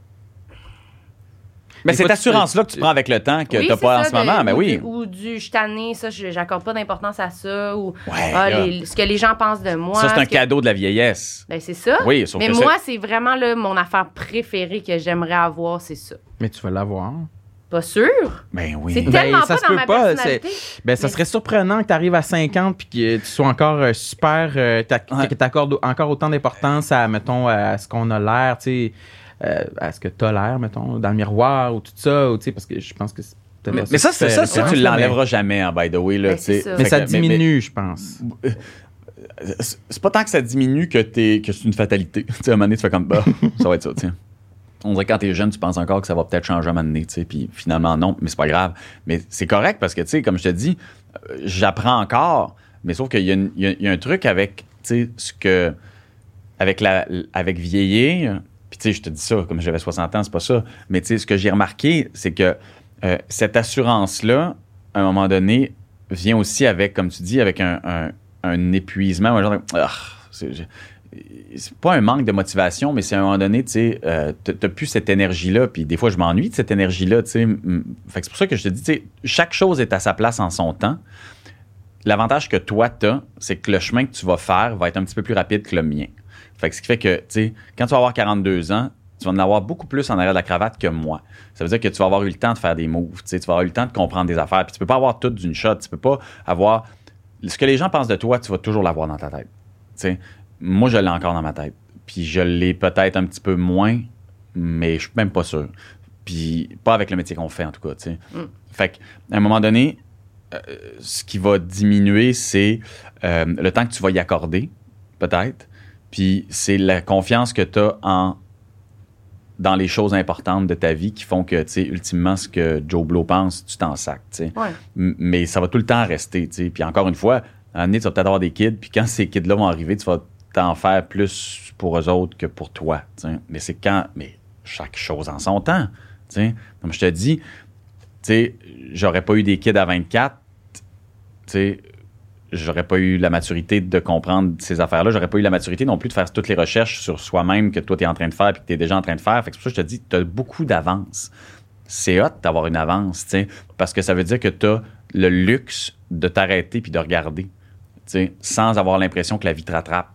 Mais cette assurance-là que tu prends avec le temps que Oui, t'as pas en ce moment, mais ou oui. du- ou du je suis tannée, ça, je- j'accorde pas d'importance à ça. Ou Ouais, ah, les- ce que les gens pensent de moi. ça, c'est un que- cadeau de la vieillesse. Ben, c'est ça. Oui, sauf Mais que moi, c'est vraiment là, mon affaire préférée que j'aimerais avoir, c'est ça. Mais tu vas l'avoir. Pas sûr? Ben oui. C'est Ben, tellement ça pas se dans peut ma pas, personnalité. Ben, ça Mais- serait surprenant que tu arrives à 50 puis que tu sois encore euh, super. euh, Ouais. que tu accordes encore autant d'importance à, mettons, à ce qu'on a l'air, tu sais, euh, à ce que tu as l'air, mettons, dans le miroir ou tout ça, ou, tu sais, parce que je pense que à Mais ça, c'est tu ça, ça, tu l'enlèveras jamais, hein, by the way. Là, Ben, ça. Mais, mais ça que- diminue, je pense. c'est pas tant que ça diminue que, t'es- que c'est une fatalité. tu sais, à un moment donné, tu fais comme, bah, ça va être ça, tiens. On dirait que quand t'es jeune, tu penses encore que ça va peut-être changer à un moment donné, tu sais, puis finalement, non, mais c'est pas grave. Mais c'est correct parce que, tu sais, comme je te dis, euh, j'apprends encore, mais sauf qu'il y, a une- il y a- il y a un truc avec, tu sais, ce que. Avec, la, avec vieillir, tu sais, je te dis ça, comme j'avais 60 ans, c'est pas ça, mais tu sais, ce que j'ai remarqué, c'est que euh, cette assurance-là, à un moment donné, vient aussi avec, comme tu dis, avec un, épuisement, Ah, c'est pas un manque de motivation, mais c'est à un moment donné, tu sais, euh, t'as plus cette énergie-là, puis des fois, je m'ennuie de cette énergie-là, tu sais. C'est pour ça que je te dis, tu sais, chaque chose est à sa place en son temps. L'avantage que toi, t'as, c'est que le chemin que tu vas faire va être un petit peu plus rapide que le mien. Fait que ce qui fait que, tu sais, quand tu vas avoir 42 ans, tu vas en avoir beaucoup plus en arrière de la cravate que moi. Ça veut dire que tu vas avoir eu le temps de faire des moves, tu sais, tu vas avoir eu le temps de comprendre des affaires, puis tu peux pas avoir tout d'une shot, tu peux pas avoir... Ce que les gens pensent de toi, tu vas toujours l'avoir dans ta tête. Tu sais, moi, je l'ai encore dans ma tête. Puis je l'ai peut-être un petit peu moins, mais je suis même pas sûr. Puis pas avec le métier qu'on fait, en tout cas, tu sais. Mm. Fait qu'à un moment donné, euh, ce qui va diminuer, c'est euh, le temps que tu vas y accorder, peut-être. Puis c'est la confiance que tu as en dans les choses importantes de ta vie qui font que, tu sais, ultimement, ce que Joe Blow pense, tu t'en sacs, tu sais. Ouais. Mais ça va tout le temps rester, tu sais. Puis encore une fois, à un donné, tu vas peut-être avoir des kids, puis quand ces kids-là vont arriver, tu vas t'en faire plus pour eux autres que pour toi, tu sais. Mais c'est quand... Mais chaque chose en son temps, tu sais. Comme je te dis, tu sais, j'aurais pas eu des kids à 24, tu sais, j'aurais pas eu la maturité de comprendre ces affaires-là. J'aurais pas eu la maturité non plus de faire toutes les recherches sur soi-même que toi, tu es en train de faire et que tu es déjà en train de faire. Fait que c'est pour ça que je te dis, tu as beaucoup d'avance. C'est hot d'avoir une avance, tu sais, parce que ça veut dire que tu as le luxe de t'arrêter puis de regarder, tu sais, sans avoir l'impression que la vie te rattrape.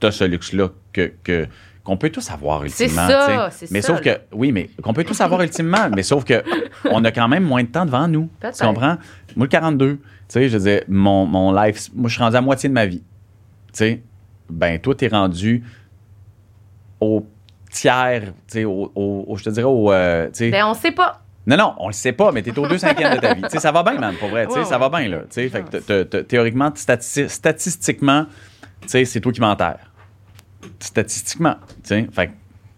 Tu as ce luxe-là que, que, qu'on peut tous avoir C'est ultimement. ça, c'est mais ça, sauf là. que, oui, mais qu'on peut tous avoir ultimement, mais sauf que on a quand même moins de temps devant nous. Tu comprends? Moi, le 42, tu sais, je disais, mon, mon life, moi, je suis rendu à moitié de ma vie. Tu sais, ben, toi, t'es rendu au tiers, tu sais, au, au- au- je te dirais, au, euh, Ben, on sait pas. Non, non, on le sait pas, mais t'es au 2 cinquièmes de ta vie. Tu sais, ça va bien, man, pour vrai. Tu sais, Ouais, ça va bien, là. Tu sais, fait que t- t- théoriquement, stati- statistiquement, tu sais, c'est toi qui m'enterres. Statistiquement, tu sais. Fait que,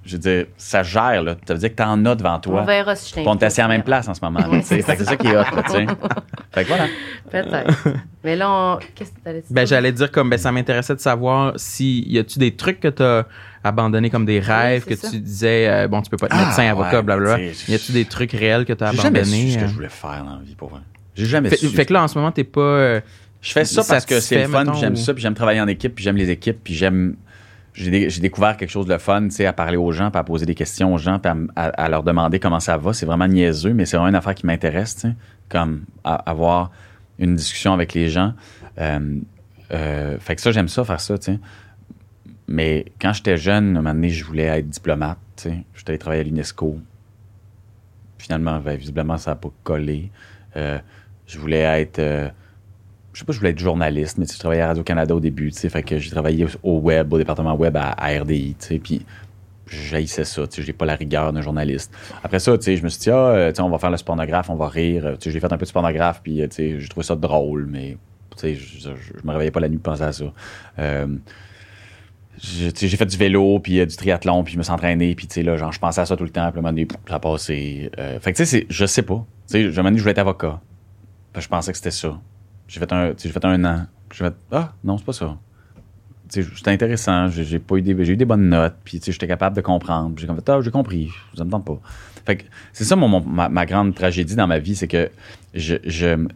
je veux dire, ça gère, là. Ça veut dire que t'en as devant toi. On verra si je t'invite. on est assis à la même place en ce moment, c'est ça qui est hot, là, tu sais. Fait que voilà. Peut-être. Mais là, on... qu'est-ce que t'allais dire? Ben, j'allais dire comme, ben, ça m'intéressait de savoir si, y a-tu des trucs que t'as abandonnés comme des rêves, que ça. tu disais, euh, bon, tu peux pas être Ah, médecin, avocat, blablabla. tu sais, Y a-tu des trucs réels que t'as J'ai jamais su abandonnés? ce que euh? je voulais faire dans la vie, pour vrai. J'ai jamais Fait, su. fait que là, en ce moment, t'es pas. euh, Je fais ça parce que c'est le fun, j'aime ça, puis j'aime travailler en équipe, puis j'aime les équipes, puis j'aime. J'ai dé- j'ai découvert quelque chose de fun, tu sais, à parler aux gens, puis à poser des questions aux gens, puis à, leur demander comment ça va. C'est vraiment niaiseux, mais c'est vraiment une affaire qui m'intéresse, comme avoir une discussion avec les gens. Euh, euh, fait que ça, j'aime ça, faire ça. Mais quand j'étais jeune, à un moment donné, je voulais être diplomate, tu sais. Allé travailler à l'UNESCO. Finalement, ben, visiblement, ça n'a pas collé. Euh, je voulais être. Euh, je sais pas, je voulais être journaliste, mais tu je travaillais à Radio-Canada au début, tu sais, fait que j'ai travaillé au- web, au département web à, RDI, tu sais, puis j'haïssais ça, tu sais, j'ai pas la rigueur d'un journaliste. Après ça, tu sais, je me suis dit, ah, euh, tu sais, on va faire le pornographe, on va rire, tu sais, j'ai fait un peu de pornographe, puis, euh, tu sais, j'ai trouvé ça drôle, mais, tu sais, je, je, me réveillais pas la nuit pour penser à ça. Euh, j'ai fait du vélo, puis euh, du triathlon, puis je me suis entraîné, puis tu sais, genre, je pensais à ça tout le temps, puis à un moment donné, ça a passé. Euh, fait que, tu sais, je sais pas. Tu sais, je voulais être avocat. Je pensais que c'était ça. J'ai fait un, j'ai fait un an. J'ai fait, ah, non, c'est pas ça. C'était intéressant. J'ai j'ai pas eu des, j'ai eu des bonnes notes, puis j'étais capable de comprendre. J'ai fait, ah, j'ai compris. Ça me tente pas. Fait c'est ça, mon, mon- ma, ma grande tragédie dans ma vie, c'est que je, je,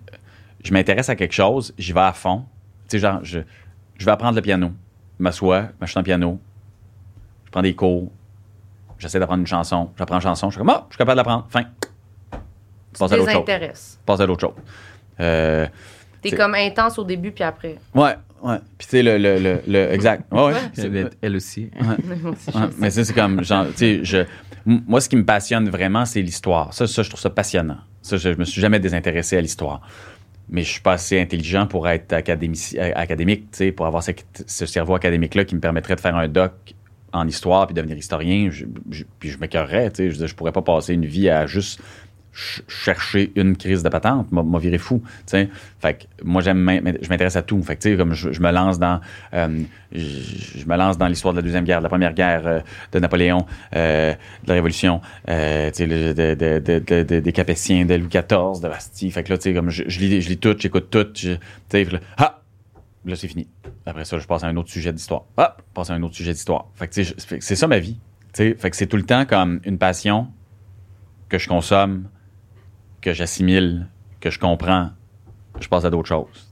je m'intéresse à quelque chose, j'y vais à fond. Tu genre, je, je vais apprendre le piano. Je m'assois, m'achète un piano, je prends des cours, j'essaie d'apprendre une chanson, j'apprends une chanson, je suis comme, ah, je suis capable de l'apprendre, fin. Passe à l'autre chose. Passe à l'autre chose. Euh, T'es C'est- comme intense au début, puis après. ouais, ouais. Puis tu sais, le, le, le, le- exact. Ouais, ouais. C'est- Elle, elle aussi. Ouais, mais ça, c'est comme, genre, tu sais, je, moi, ce qui me passionne vraiment, c'est l'histoire. Ça, ça, je trouve ça passionnant. Ça, je, je me suis jamais désintéressé à l'histoire. Mais je suis pas assez intelligent pour être académici- euh, académique, tu sais, pour avoir ce, ce cerveau académique-là qui me permettrait de faire un doc en histoire puis devenir historien. Je, je- puis je m'écœurerais, tu sais. Je, veux dire, je pourrais pas passer une vie à juste ch- chercher une crise de patente, m'a viré fou. Fait que moi j'aime je m'intéresse à tout. Fait que comme je, me lance dans euh, dans l'histoire de la deuxième guerre, de la première guerre euh, de Napoléon, euh, de la Révolution, le- de- de- de- de- de- des Capétiens, de Louis XIV, de Bastille. Fait que là comme je, lis je lis tout, j'écoute tout, je- là, ah là c'est fini. Après ça je passe à un autre sujet d'histoire. Ah, je passe à un autre sujet d'histoire. Fait que c'est ça ma vie. Fait que c'est tout le temps comme une passion que je consomme que j'assimile, que je comprends, je passe à d'autres choses.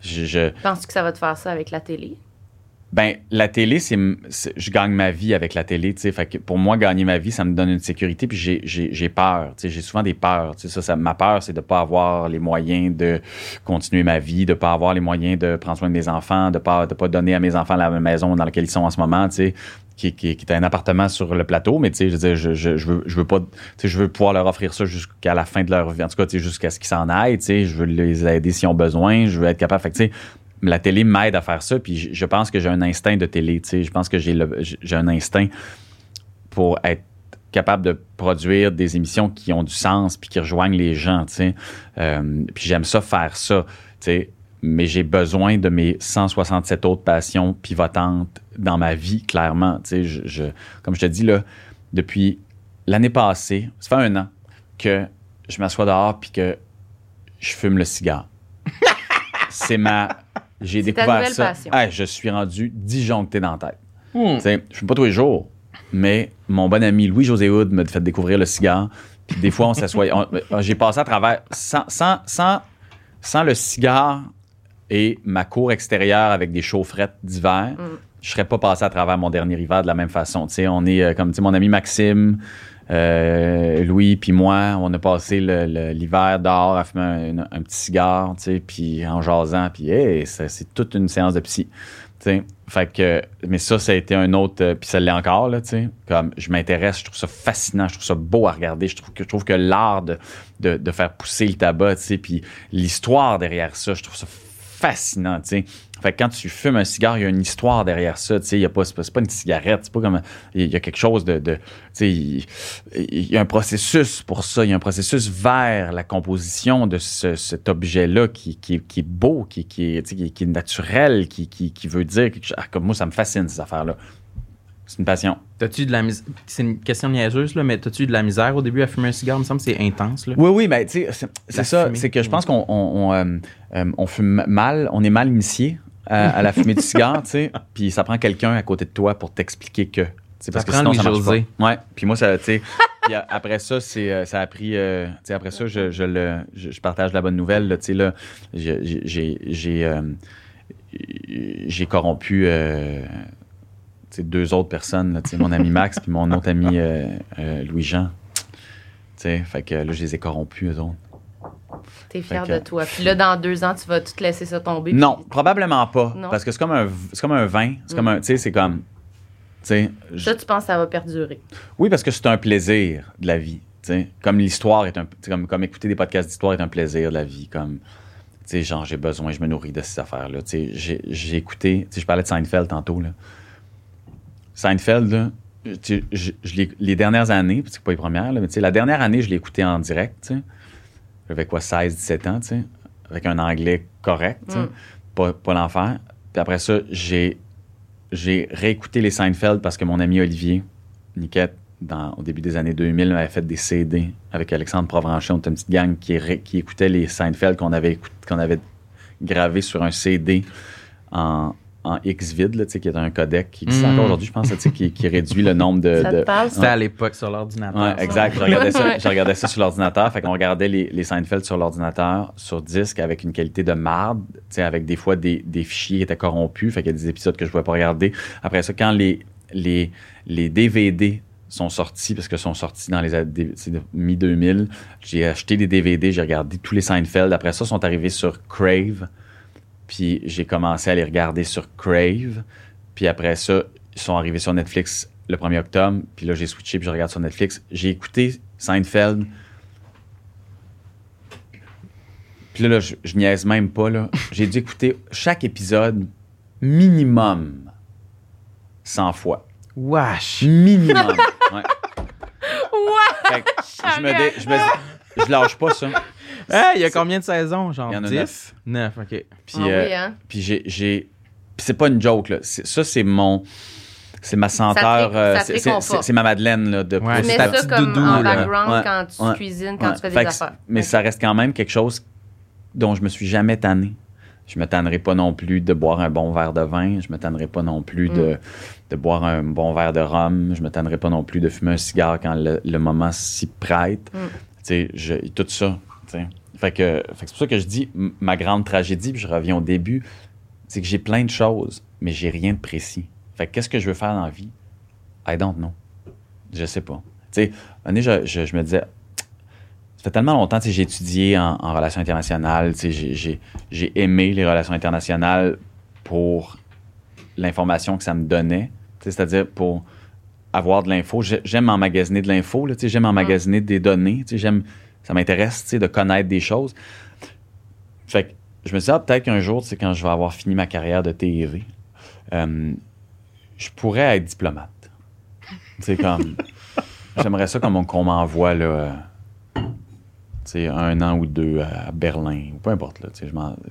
Je, je- Penses-tu que ça va te faire ça avec la télé? Ben, la télé, c'est, je gagne ma vie avec la télé. tu sais. Pour moi, gagner ma vie, ça me donne une sécurité. Puis j'ai, j'ai, j'ai peur. tu sais. J'ai souvent des peurs. tu sais. Ça, ça, ma peur, c'est de pas avoir les moyens de continuer ma vie, de pas avoir les moyens de prendre soin de mes enfants, de pas, de pas donner à mes enfants la maison dans laquelle ils sont en ce moment. tu sais, Qui, qui, qui est un appartement sur le plateau, mais tu sais, je, veux je, je, je veux, je veux pas, tu sais, je veux pouvoir leur offrir ça jusqu'à la fin de leur vie, en tout cas, tu sais, jusqu'à ce qu'ils s'en aillent, tu sais, je veux les aider s'ils ont besoin, je veux être capable, fait que, tu sais, la télé m'aide à faire ça, puis je, je pense que j'ai un instinct de télé, tu sais, je pense que j'ai le- j'ai un instinct pour être capable de produire des émissions qui ont du sens puis qui rejoignent les gens, tu sais. Euh, puis j'aime ça faire ça, tu sais. Mais j'ai besoin de mes 167 autres passions pivotantes dans ma vie, clairement. Tu sais, je, je- comme je te dis, là, depuis l'année passée, ça fait un an que je m'assois dehors puis que je fume le cigare. C'est ma... J'ai ta découvert ça. passion. Hey, je suis rendu disjoncté dans la tête. Hmm. Tu sais, je fume pas tous les jours, mais mon bon ami Louis-José Hood m'a fait découvrir le cigare. Puis des fois, on s'assoit. euh, J'ai passé à travers sans, sans, sans, sans le cigare et ma cour extérieure avec des chaufferettes d'hiver. Je serais pas passé à travers mon dernier hiver de la même façon. Tu sais, on est euh, comme tu sais, mon ami Maxime, euh, Louis puis moi, on a passé l'hiver dehors à fumer un, un petit cigare, tu sais, puis en jasant, puis hey, c'est toute une séance de psy. Tu sais, fait que, mais ça, ça a été un autre, euh, puis ça l'est encore, là, tu sais. Comme, je m'intéresse, je trouve ça fascinant, je trouve ça beau à regarder. Je trouve que, je trouve que l'art de, de, de faire pousser le tabac, tu puis l'histoire derrière ça, je trouve ça fascinant. Fait que quand tu fumes un cigare, il y a une histoire derrière ça. Tu sais, pas, c'est pas, une cigarette. C'est pas comme. Il y a quelque chose de. de tu sais, il, il y a un processus pour ça. Il y a un processus vers la composition de ce- cet objet-là qui, qui, qui est beau, qui, qui, est, tu sais, qui, qui est naturel, qui, qui, veut dire quelque chose. Ah, comme moi, ça me fascine, ces affaires-là. C'est une passion. T'as-tu de la misère. C'est une question niaiseuse, là, mais t'as-tu de la misère au début à fumer un cigare? Il me semble que c'est intense, là. Oui, oui, mais tu sais, c'est- ça. C'est que je pense qu'on on, on, euh, euh, on fume mal, on est mal initié à, à la fumée du cigare, tu sais. Puis ça prend quelqu'un à côté de toi pour t'expliquer que. C'est parce que prend sinon, ça marche Louis-José. pas. Ouais. Puis moi, ça, tu sais. puis après ça, c'est, euh, ça a pris. euh, tu sais, après ça, je, je, le, je, je partage la bonne nouvelle. Tu sais, là, j'ai- j'ai- j'ai. euh, j'ai corrompu. euh, tu sais, deux autres personnes, là, tu sais, mon ami Max puis mon autre ami euh, euh, Louis-Jean. Tu sais, fait que là, je les ai corrompus, eux autres. T'es fier de toi. Puis là, dans deux ans, tu vas tout laisser ça tomber. Non, puis probablement pas. Non. Parce que c'est comme un, c'est comme un vin. C'est comme un, tu sais, c'est comme, tu sais, je- Ça, tu penses que ça va perdurer. oui, parce que c'est un plaisir de la vie. tu sais. Comme l'histoire est un, comme, comme écouter des podcasts d'histoire est un plaisir de la vie. Comme, tu sais, genre, j'ai besoin, je me nourris de ces affaires-là. Tu sais, j'ai, j'ai écouté, tu sais, je parlais de Seinfeld tantôt, là. Seinfeld, là, je, je les dernières années, c'est pas les premières, là, mais tu sais, la dernière année, je l'ai écouté en direct, tu sais. J'avais quoi, 16, 17 ans, tu sais, avec un anglais correct, tu sais, Mm. pas, pas l'enfer. Puis après ça, j'ai, j'ai réécouté les Seinfeld parce que mon ami Olivier Niquette, dans, au début des années 2000, m'avait fait des CD avec Alexandre Provencher. On était une petite gang qui, ré- qui écoutait les Seinfeld qu'on avait, qu'on avait gravé sur un CD en, en X vide, là, tu sais, qui est un codec qui existe encore aujourd'hui, je pense, là, tu sais, qui, qui réduit le nombre de. Ça te de- parle, C'était à l'époque sur l'ordinateur. Ouais, exact. Je regardais ça, je regardais ça sur l'ordinateur. Fait qu'on regardait les, les Seinfeld sur l'ordinateur, sur disque, avec une qualité de marde, tu sais, avec des fois des, des fichiers qui étaient corrompus. Fait qu'il y a des épisodes que je ne pouvais pas regarder. Après ça, quand les, les, les DVD sont sortis, parce que sont sortis dans les de- mi-2000, j'ai acheté des DVD, j'ai regardé tous les Seinfeld. Après ça, ils sont arrivés sur Crave. Puis j'ai commencé à les regarder sur Crave. Puis après ça, ils sont arrivés sur Netflix le 1er octobre. Puis là, j'ai switché, puis je regarde sur Netflix. J'ai écouté Seinfeld. Puis là, là, je, je niaise même pas. là. J'ai dû écouter chaque épisode minimum 100 fois. Wesh. Minimum. Ouais. Ouais! Fait que je me dé- je me dis- je lâche pas ça. Hey, il y a combien de saisons? Genre Il y en a 10? 9, OK. Puis, Ah oui, euh, hein? Puis j'ai. j'ai- puis c'est pas une joke, là. C'est- Ça, c'est mon. C'est ma senteur. euh, ça te c'est- c'est réconforte. c'est- c'est ma Madeleine, là. De Ouais, Tu c'est mets ta ça petite comme doudou, en là. background Ouais, quand tu ouais, cuisines, quand Ouais. tu fais Fait des affaires. Mais ça reste quand même quelque chose dont je me suis jamais tanné. Je me tannerai pas non plus de boire un bon verre de vin. Je me tannerai pas non plus de, Mm. de boire un bon verre de rhum. Je me tannerai pas non plus de fumer un cigare quand le, le moment s'y prête. Mm. Tout ça. que, que c'est pour ça que je dis ma grande tragédie, puis je reviens au début, c'est que j'ai plein de choses, mais j'ai rien de précis. Fait que qu'est-ce que je veux faire dans la vie? I don't know. Je sais pas. Tu je, me disais, ça fait tellement longtemps, sais, j'ai étudié en, relations internationales, j'ai- aimé les relations internationales pour l'information que ça me donnait, c'est-à-dire pour avoir de l'info. J'ai- J'aime emmagasiner de l'info, j'aime emmagasiner des données, j'aime, ça m'intéresse, de connaître des choses. Fait que je me suis dit, ah, peut-être qu'un jour, quand je vais avoir fini ma carrière de TV, euh, je pourrais être diplomate. C'est comme. J'aimerais ça comme on- qu'on m'envoie là, un an ou deux à Berlin, ou peu importe. Là,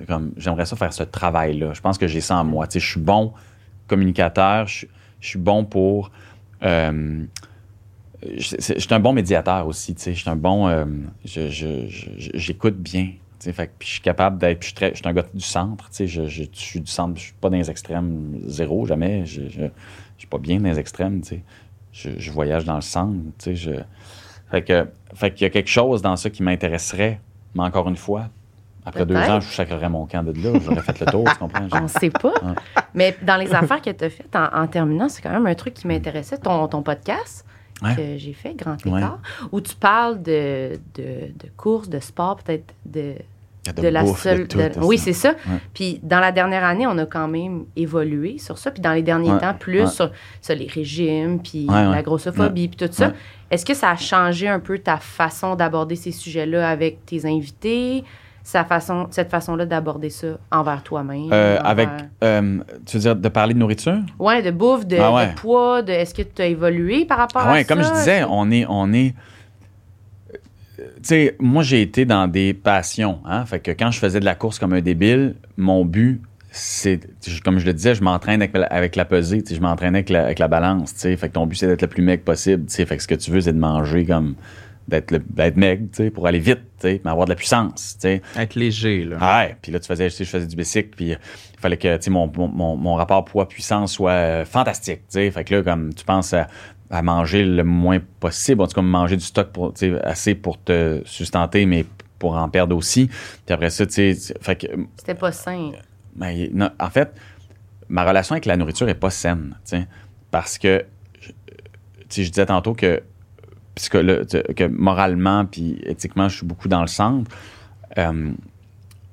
comme, j'aimerais ça faire ce travail-là. Je pense que j'ai ça en moi. Je suis bon communicateur, je suis bon pour. Euh, je, suis un bon médiateur aussi. tu sais, Je suis un bon. euh, j'écoute bien. je suis capable d'être. Je suis, un gars du centre. Je, je, je suis du centre. Je suis pas dans les extrêmes zéro, jamais. Je, je suis pas bien dans les extrêmes. Je, voyage dans le centre. tu sais, Je, fait que, fait qu'il y a quelque chose dans ça qui m'intéresserait, mais encore une fois, après deux ans, je sacrerais mon camp de là, j'aurais fait le tour, tu comprends? On sait pas. Ouais. Mais dans les affaires que tu as faites, en, en terminant, c'est quand même un truc qui m'intéressait, ton, ton podcast Ouais. que j'ai fait, Grand Ouais. Écart, où tu parles de, de, de courses, de sport, peut-être de, De, de la bouffe, de seule. tout, de- oui, c'est ça. Ouais. Puis dans la dernière année, on a quand même évolué sur ça. Puis dans les derniers Ouais. temps, plus Ouais. sur, sur les régimes, puis la grossophobie, puis tout ça. Est-ce que ça a changé un peu ta façon d'aborder ces sujets-là avec tes invités? Sa façon, cette façon-là d'aborder ça envers toi-même? Euh, envers- avec, euh, tu veux dire, de parler de nourriture? Ouais, de bouffe, de, Ah ouais. de poids, de est-ce que tu as évolué par rapport Ah à ouais, ça? comme je disais, on est, on est. euh, Tu sais, moi j'ai été dans des passions, hein. Fait que quand je faisais de la course comme un débile, mon but, c'est, comme je le disais, je m'entraîne avec, la- avec la pesée, tu sais, je m'entraînais avec la, avec la balance, tu sais. Fait que ton but c'est d'être le plus maigre possible, tu sais. Fait que ce que tu veux c'est de manger comme d'être le- d'être maigre, tu sais, pour aller vite, tu sais, mais avoir de la puissance, tu sais. Être léger, là. Ah ouais, puis là, tu faisais, tu sais, je faisais du bicycle, puis il fallait que, tu sais, mon, mon, mon- rapport poids-puissance soit euh, fantastique, tu sais. Fait que là, comme tu penses à, à manger le moins possible, en tout cas, manger du stock pour, tu sais, assez pour te sustenter, mais pour en perdre aussi. Puis après ça, tu sais, fait que, C'était pas sain. ben, non, en fait, ma relation avec la nourriture est pas saine, tu sais, parce que, tu sais, je disais tantôt que, psycholo- tu sais, que moralement puis éthiquement, je suis beaucoup dans le centre, euh,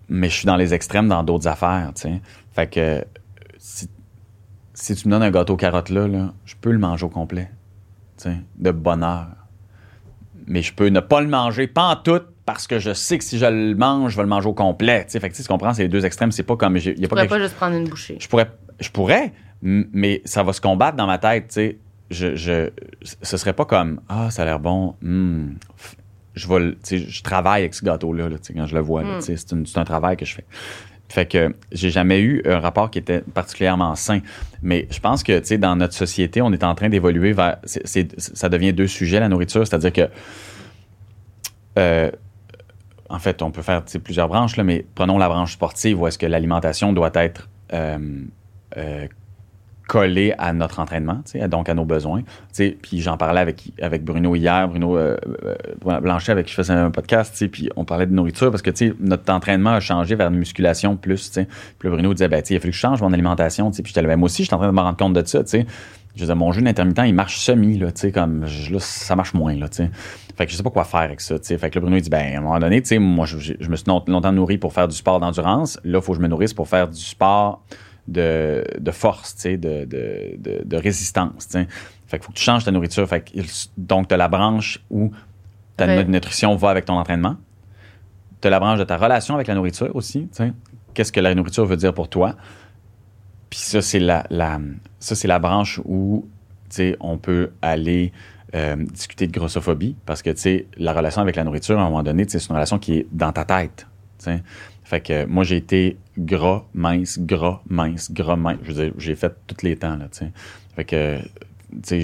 mais je suis dans les extrêmes dans d'autres affaires, tu sais. Fait que si, si tu me donnes un gâteau carotte là, là, je peux le manger au complet, tu sais, de bonheur. Mais je peux ne pas le manger, pas en tout, parce que je sais que si je le mange, je vais le manger au complet. tu sais. Fait que tu sais, tu comprends, c'est les deux extrêmes. C'est pas comme. Il y a Tu pas pourrais pas juste prendre une bouchée. je pourrais, je pourrais, mais ça va se combattre dans ma tête, tu sais. Je, je, ce serait pas comme ah ça a l'air bon, hmm, je vais, je travaille avec ce gâteau-là, là, quand je le vois, Mm. sais, c'est, un travail que je fais. Fait que j'ai jamais eu un rapport qui était particulièrement sain. Mais je pense que, tu sais, dans notre société, on est en train d'évoluer vers. c'est- c'est- ça devient deux sujets, la nourriture. C'est-à-dire que. euh, en fait, on peut faire plusieurs branches, là, mais prenons la branche sportive où est-ce que l'alimentation doit être euh, euh, collée à notre entraînement, donc à nos besoins. Puis j'en parlais avec, avec Bruno hier, Bruno euh, euh, Blanchet, avec qui je faisais un podcast, puis on parlait de nourriture parce que notre entraînement a changé vers une musculation plus. Puis Bruno disait, ben, il a fallu que je change mon alimentation. Puis j'étais là, ben, moi aussi, je suis en train de me rendre compte de ça. Je disais, mon jeûne intermittent, il marche semi, là, tu sais, comme, là, ça marche moins, là, tu sais. Fait que je sais pas quoi faire avec ça, tu sais. Fait que là, Bruno, il dit, ben, à un moment donné, tu sais, moi, je, je me suis long- longtemps nourri pour faire du sport d'endurance. Là, il faut que je me nourrisse pour faire du sport de, de force, de, de, de, de résistance, tu sais. Fait qu'il faut que tu changes ta nourriture. Fait que, donc, tu as la branche où ta Ouais. nutrition va avec ton entraînement. Tu as la branche de ta relation avec la nourriture aussi. Qu'est-ce que la nourriture veut dire pour toi? Puis ça, c'est la, la- ça, c'est la branche où on peut aller euh, discuter de grossophobie parce que la relation avec la nourriture, à un moment donné, c'est une relation qui est dans ta tête. Fait que moi, j'ai été gras, mince, gras, mince, gras, mince. Je veux dire, j'ai fait tous les temps. Là, tu fait que, tu sais,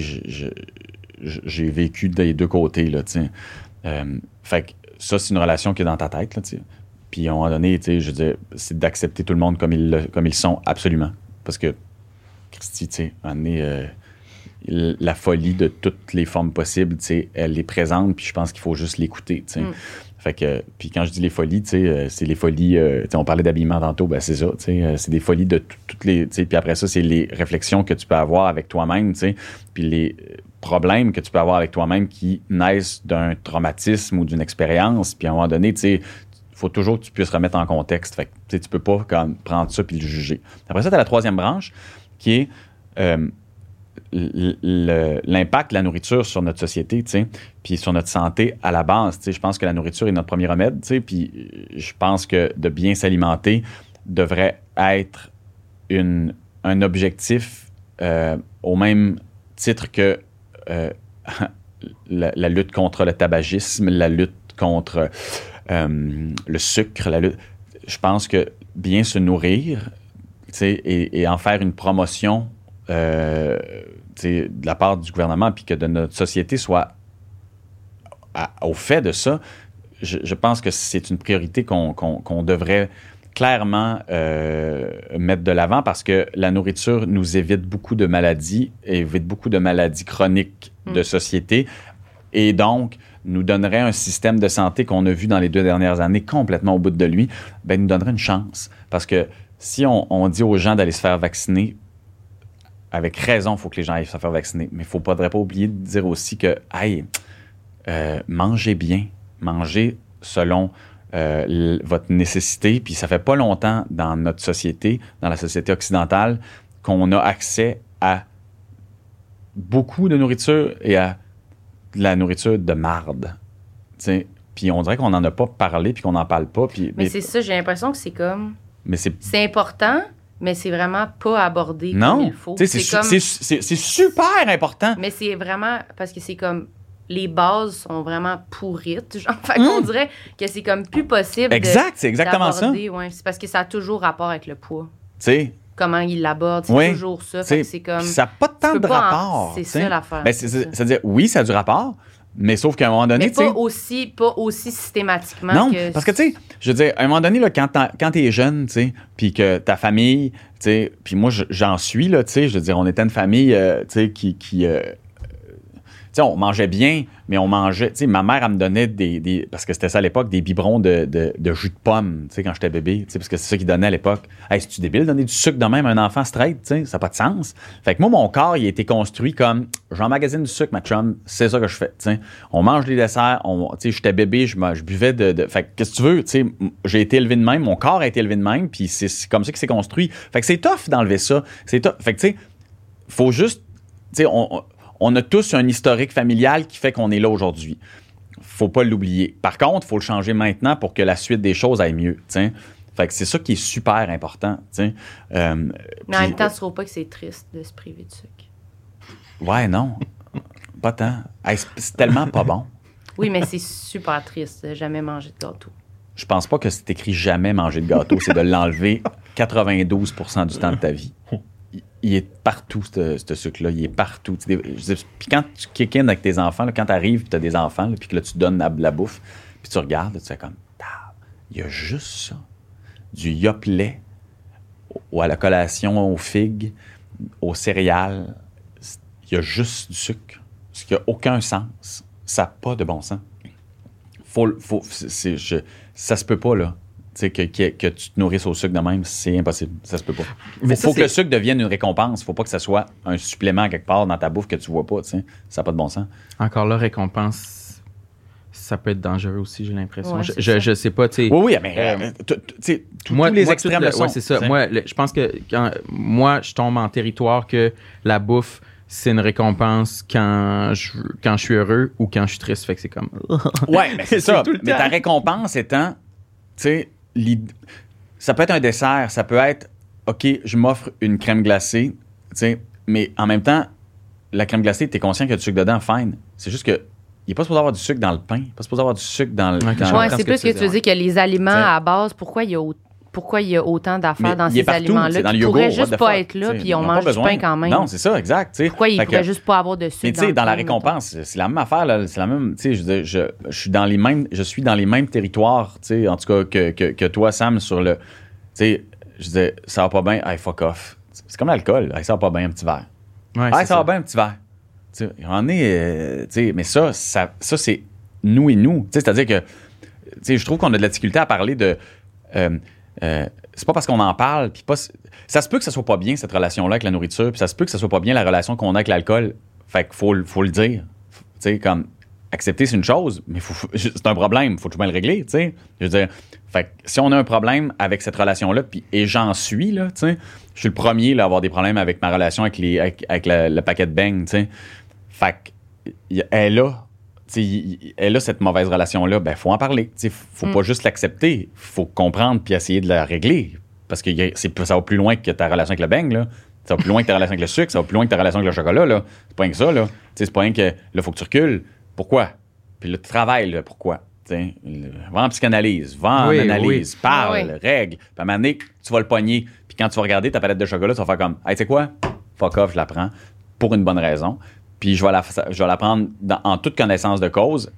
j'ai- vécu des deux côtés. Là, tu sais. Euh, fait que ça, c'est une relation qui est dans ta tête. Là, tu sais. Puis à un moment donné, tu sais, je veux c'est d'accepter tout le monde comme ils, sont, absolument. Parce que, Christy, tu sais, à un donné, euh, la folie de toutes les formes possibles, tu sais, elle est présente, puis je pense qu'il faut juste l'écouter, tu sais. Mm. Fait que, puis quand je dis les folies, euh, c'est les folies, euh, on parlait d'habillement tantôt, ben c'est ça, euh, c'est des folies de tout- toutes les, puis après ça, c'est les réflexions que tu peux avoir avec toi-même, puis les problèmes que tu peux avoir avec toi-même qui naissent d'un traumatisme ou d'une expérience, puis à un moment donné, tu sais, faut toujours que tu puisses remettre en contexte. Fait que, tu peux pas prendre ça puis le juger. Après ça, tu as la troisième branche qui est euh, l'impact de la nourriture sur notre société, puis sur notre santé à la base. Je pense que la nourriture est notre premier remède, puis euh, je pense que de bien s'alimenter devrait être une, un objectif euh, au même titre que euh, la, lutte contre le tabagisme, la lutte contre le sucre, la lutte. Je pense que bien se nourrir, et en faire une promotion euh, de la part du gouvernement, puis que de notre société soit à- au fait de ça, je, je pense que c'est une priorité qu'on devrait clairement euh, mettre de l'avant parce que la nourriture nous évite beaucoup de maladies, évite beaucoup de maladies chroniques de société et donc nous donnerait un système de santé qu'on a vu dans les deux dernières années complètement au bout de lui, ben, nous donnerait une chance. Parce que si on, on dit aux gens d'aller se faire vacciner, avec raison, il faut que les gens aillent se faire vacciner. Mais il ne faudrait pas oublier de dire aussi que, hey, euh, mangez bien, mangez selon euh, votre nécessité. Puis ça fait pas longtemps dans notre société, dans la société occidentale, qu'on a accès à beaucoup de nourriture et à de la nourriture de marde. Puis on dirait qu'on n'en a pas parlé, puis qu'on n'en parle pas. Puis, Mais c'est ça, j'ai l'impression que c'est comme. mais c'est C'est important, mais c'est vraiment pas abordé comme non, il faut. C'est C'est comme. su- c'est- c'est c'est super important. Mais c'est vraiment. Parce que c'est comme. Les bases sont vraiment pourrites. Genre, fait qu'on dirait que c'est comme plus possible. Exact, c'est exactement ça. ouais. C'est parce que ça a toujours rapport avec le poids. Sais, Comment il l'aborde, c'est Oui. toujours ça. c'est comme. ça n'a pas tant de rapport. c'est ça, l'affaire, Ben. C'est-à-dire, oui, ça a du rapport, mais sauf qu'à un moment donné, mais pas aussi, pas aussi systématiquement Non, que. parce que, tu sais, je veux dire, à un moment donné, là, quand t'es jeune, tu sais, puis que ta famille, tu sais, puis moi, je- j'en suis, là, tu sais, je veux dire, on était une famille, euh, tu sais, qui... qui euh, sais, on mangeait bien, mais on mangeait... Tu ma mère, elle me donnait des... des- parce que c'était ça à l'époque, des biberons de, de, de jus de pomme, tu sais, quand j'étais bébé, tu sais, parce que c'est ça qu'ils donnaient à l'époque. Hey, c'est-tu débile de donner du sucre de même à un enfant straight, tu sais? Ça n'a pas de sens. Fait que moi, mon corps, il a été construit comme... J'emmagasine du sucre, ma chum, c'est ça que je fais, tu. On mange des desserts, tu sais, j'étais bébé, je, je buvais de... fait que, qu'est-ce que tu veux, tu sais, j'ai été élevé de même, mon corps a été élevé de même, puis c'est c'est comme ça qu'il s'est construit. Fait que c'est tough d'enlever ça. C'est tough. Fait que, tu sais, faut juste... Tu sais, on- on a tous un historique familial qui fait qu'on est là aujourd'hui. Faut pas l'oublier. Par contre, faut le changer maintenant pour que la suite des choses aille mieux. Fait que c'est ça qui est super important, tu sais. Euh, Mais en même temps, tu trouves pas que c'est triste de se priver de sucre? Ouais, non. Pas tant. Hey, c'est- c'est tellement pas bon. Oui, mais c'est super triste de jamais manger de gâteau. Je pense pas que c'est écrit jamais manger de gâteau, c'est de l'enlever 92% du temps de ta vie. Il- est partout, ce sucre-là. Il est partout. Puis quand tu kick in avec tes enfants, là, quand tu arrives et tu as des enfants, puis que là, tu donnes la, la bouffe, puis tu regardes, tu fais comme, il y a juste ça. Du yoplet ou à la collation aux figues, aux céréales. Il y a juste du sucre. Ce qui n'a aucun sens. Ça n'a pas de bon sens. Faut, faut, ça se peut pas, là. Tu sais, que, que, que tu te nourrisses au sucre de même, c'est impossible. Ça se peut pas. Faut, ça, faut que le sucre devienne une récompense. Faut pas que ça soit un supplément quelque part dans ta bouffe que tu vois pas, tu sais. Ça n'a pas de bon sens. Encore là, récompense, ça peut être dangereux aussi, j'ai l'impression. Ouais, je, je, sais pas, tu sais. Oui, oui, mais Euh, euh, moi, tous les moi, extrêmes le le- sont. ouais, c'est ça. Moi, le- je pense que quand moi, je tombe en territoire que la bouffe, c'est une récompense quand je, quand je suis heureux ou quand je suis triste. Fait que c'est comme. Ouais, mais c'est ça. Mais ta récompense étant, tu sais, ça peut être un dessert, ça peut être, OK, je m'offre une crème glacée, tu sais, mais en même temps, la crème glacée, tu es conscient qu'il y a du sucre dedans, fine. C'est juste que il n'est pas supposé avoir du sucre dans le pain, il n'est pas supposé avoir du sucre dans le. C'est ce plus que que tu veux dire que les aliments T'sais. à base, pourquoi il y a, au- pourquoi il y a autant d'affaires dans il ces aliments-là dans le qui yogourt, pourraient what juste pas être là, puis on mange du pain quand même. Non, c'est ça, exact. pourquoi il Fait pourrait que- juste pas avoir de sucre Mais tu sais, dans la récompense, c'est la même affaire, là. C'est la même. Tu sais, je, je, je suis dans les mêmes, je suis dans les mêmes territoires, tu sais, en tout cas que, que, que toi, Sam, sur le. Tu sais, je disais, ça va pas bien, hey, fuck off. C'est comme l'alcool, hey, ça va pas bien, un petit verre. Ouais, c'est ça va bien, un petit verre. Tu sais, il y en est, euh, tu sais, mais ça, ça, ça c'est nous et nous. Tu sais, C'est-à-dire que, tu sais, je trouve qu'on a de la difficulté à parler de. euh, euh, c'est pas parce qu'on en parle, puis pas. Ça se peut que ça soit pas bien, cette relation-là avec la nourriture, puis ça se peut que ça soit pas bien la relation qu'on a avec l'alcool. Fait qu'il faut, le- faut le dire. Tu sais, comme. Accepter, c'est une chose, mais c'est un problème. Faut bien le régler, tu sais. Je veux dire, fait que si on a un problème avec cette relation-là, puis, et j'en suis, là, tu sais, je suis le premier là, à avoir des problèmes avec ma relation avec, les, avec, le paquet de beignes, tu sais. Fait que, elle a, tu elle a cette mauvaise relation-là, ben, faut en parler. Sais, faut Mm. pas juste l'accepter. Faut comprendre puis essayer de la régler. Parce que y a- c'est- ça va plus loin que ta relation avec le beigne, là. Ça va plus loin que ta relation avec le sucre, ça va plus loin que ta relation avec le chocolat, là. C'est pas rien que ça, là. C'est pas rien que, là, faut que tu recules. Pourquoi? Puis là, tu travailles, là, pourquoi? Tu sais, le- va en psychanalyse, va en Oui, analyse, oui. parle, Ah oui. règle. Puis à un moment donné, tu vas le pogner. Puis quand tu vas regarder ta palette de chocolat, tu vas faire comme, hey, tu sais quoi? Fuck off, je la prends pour une bonne raison. Puis je vais la, je vais la prendre en toute connaissance de cause.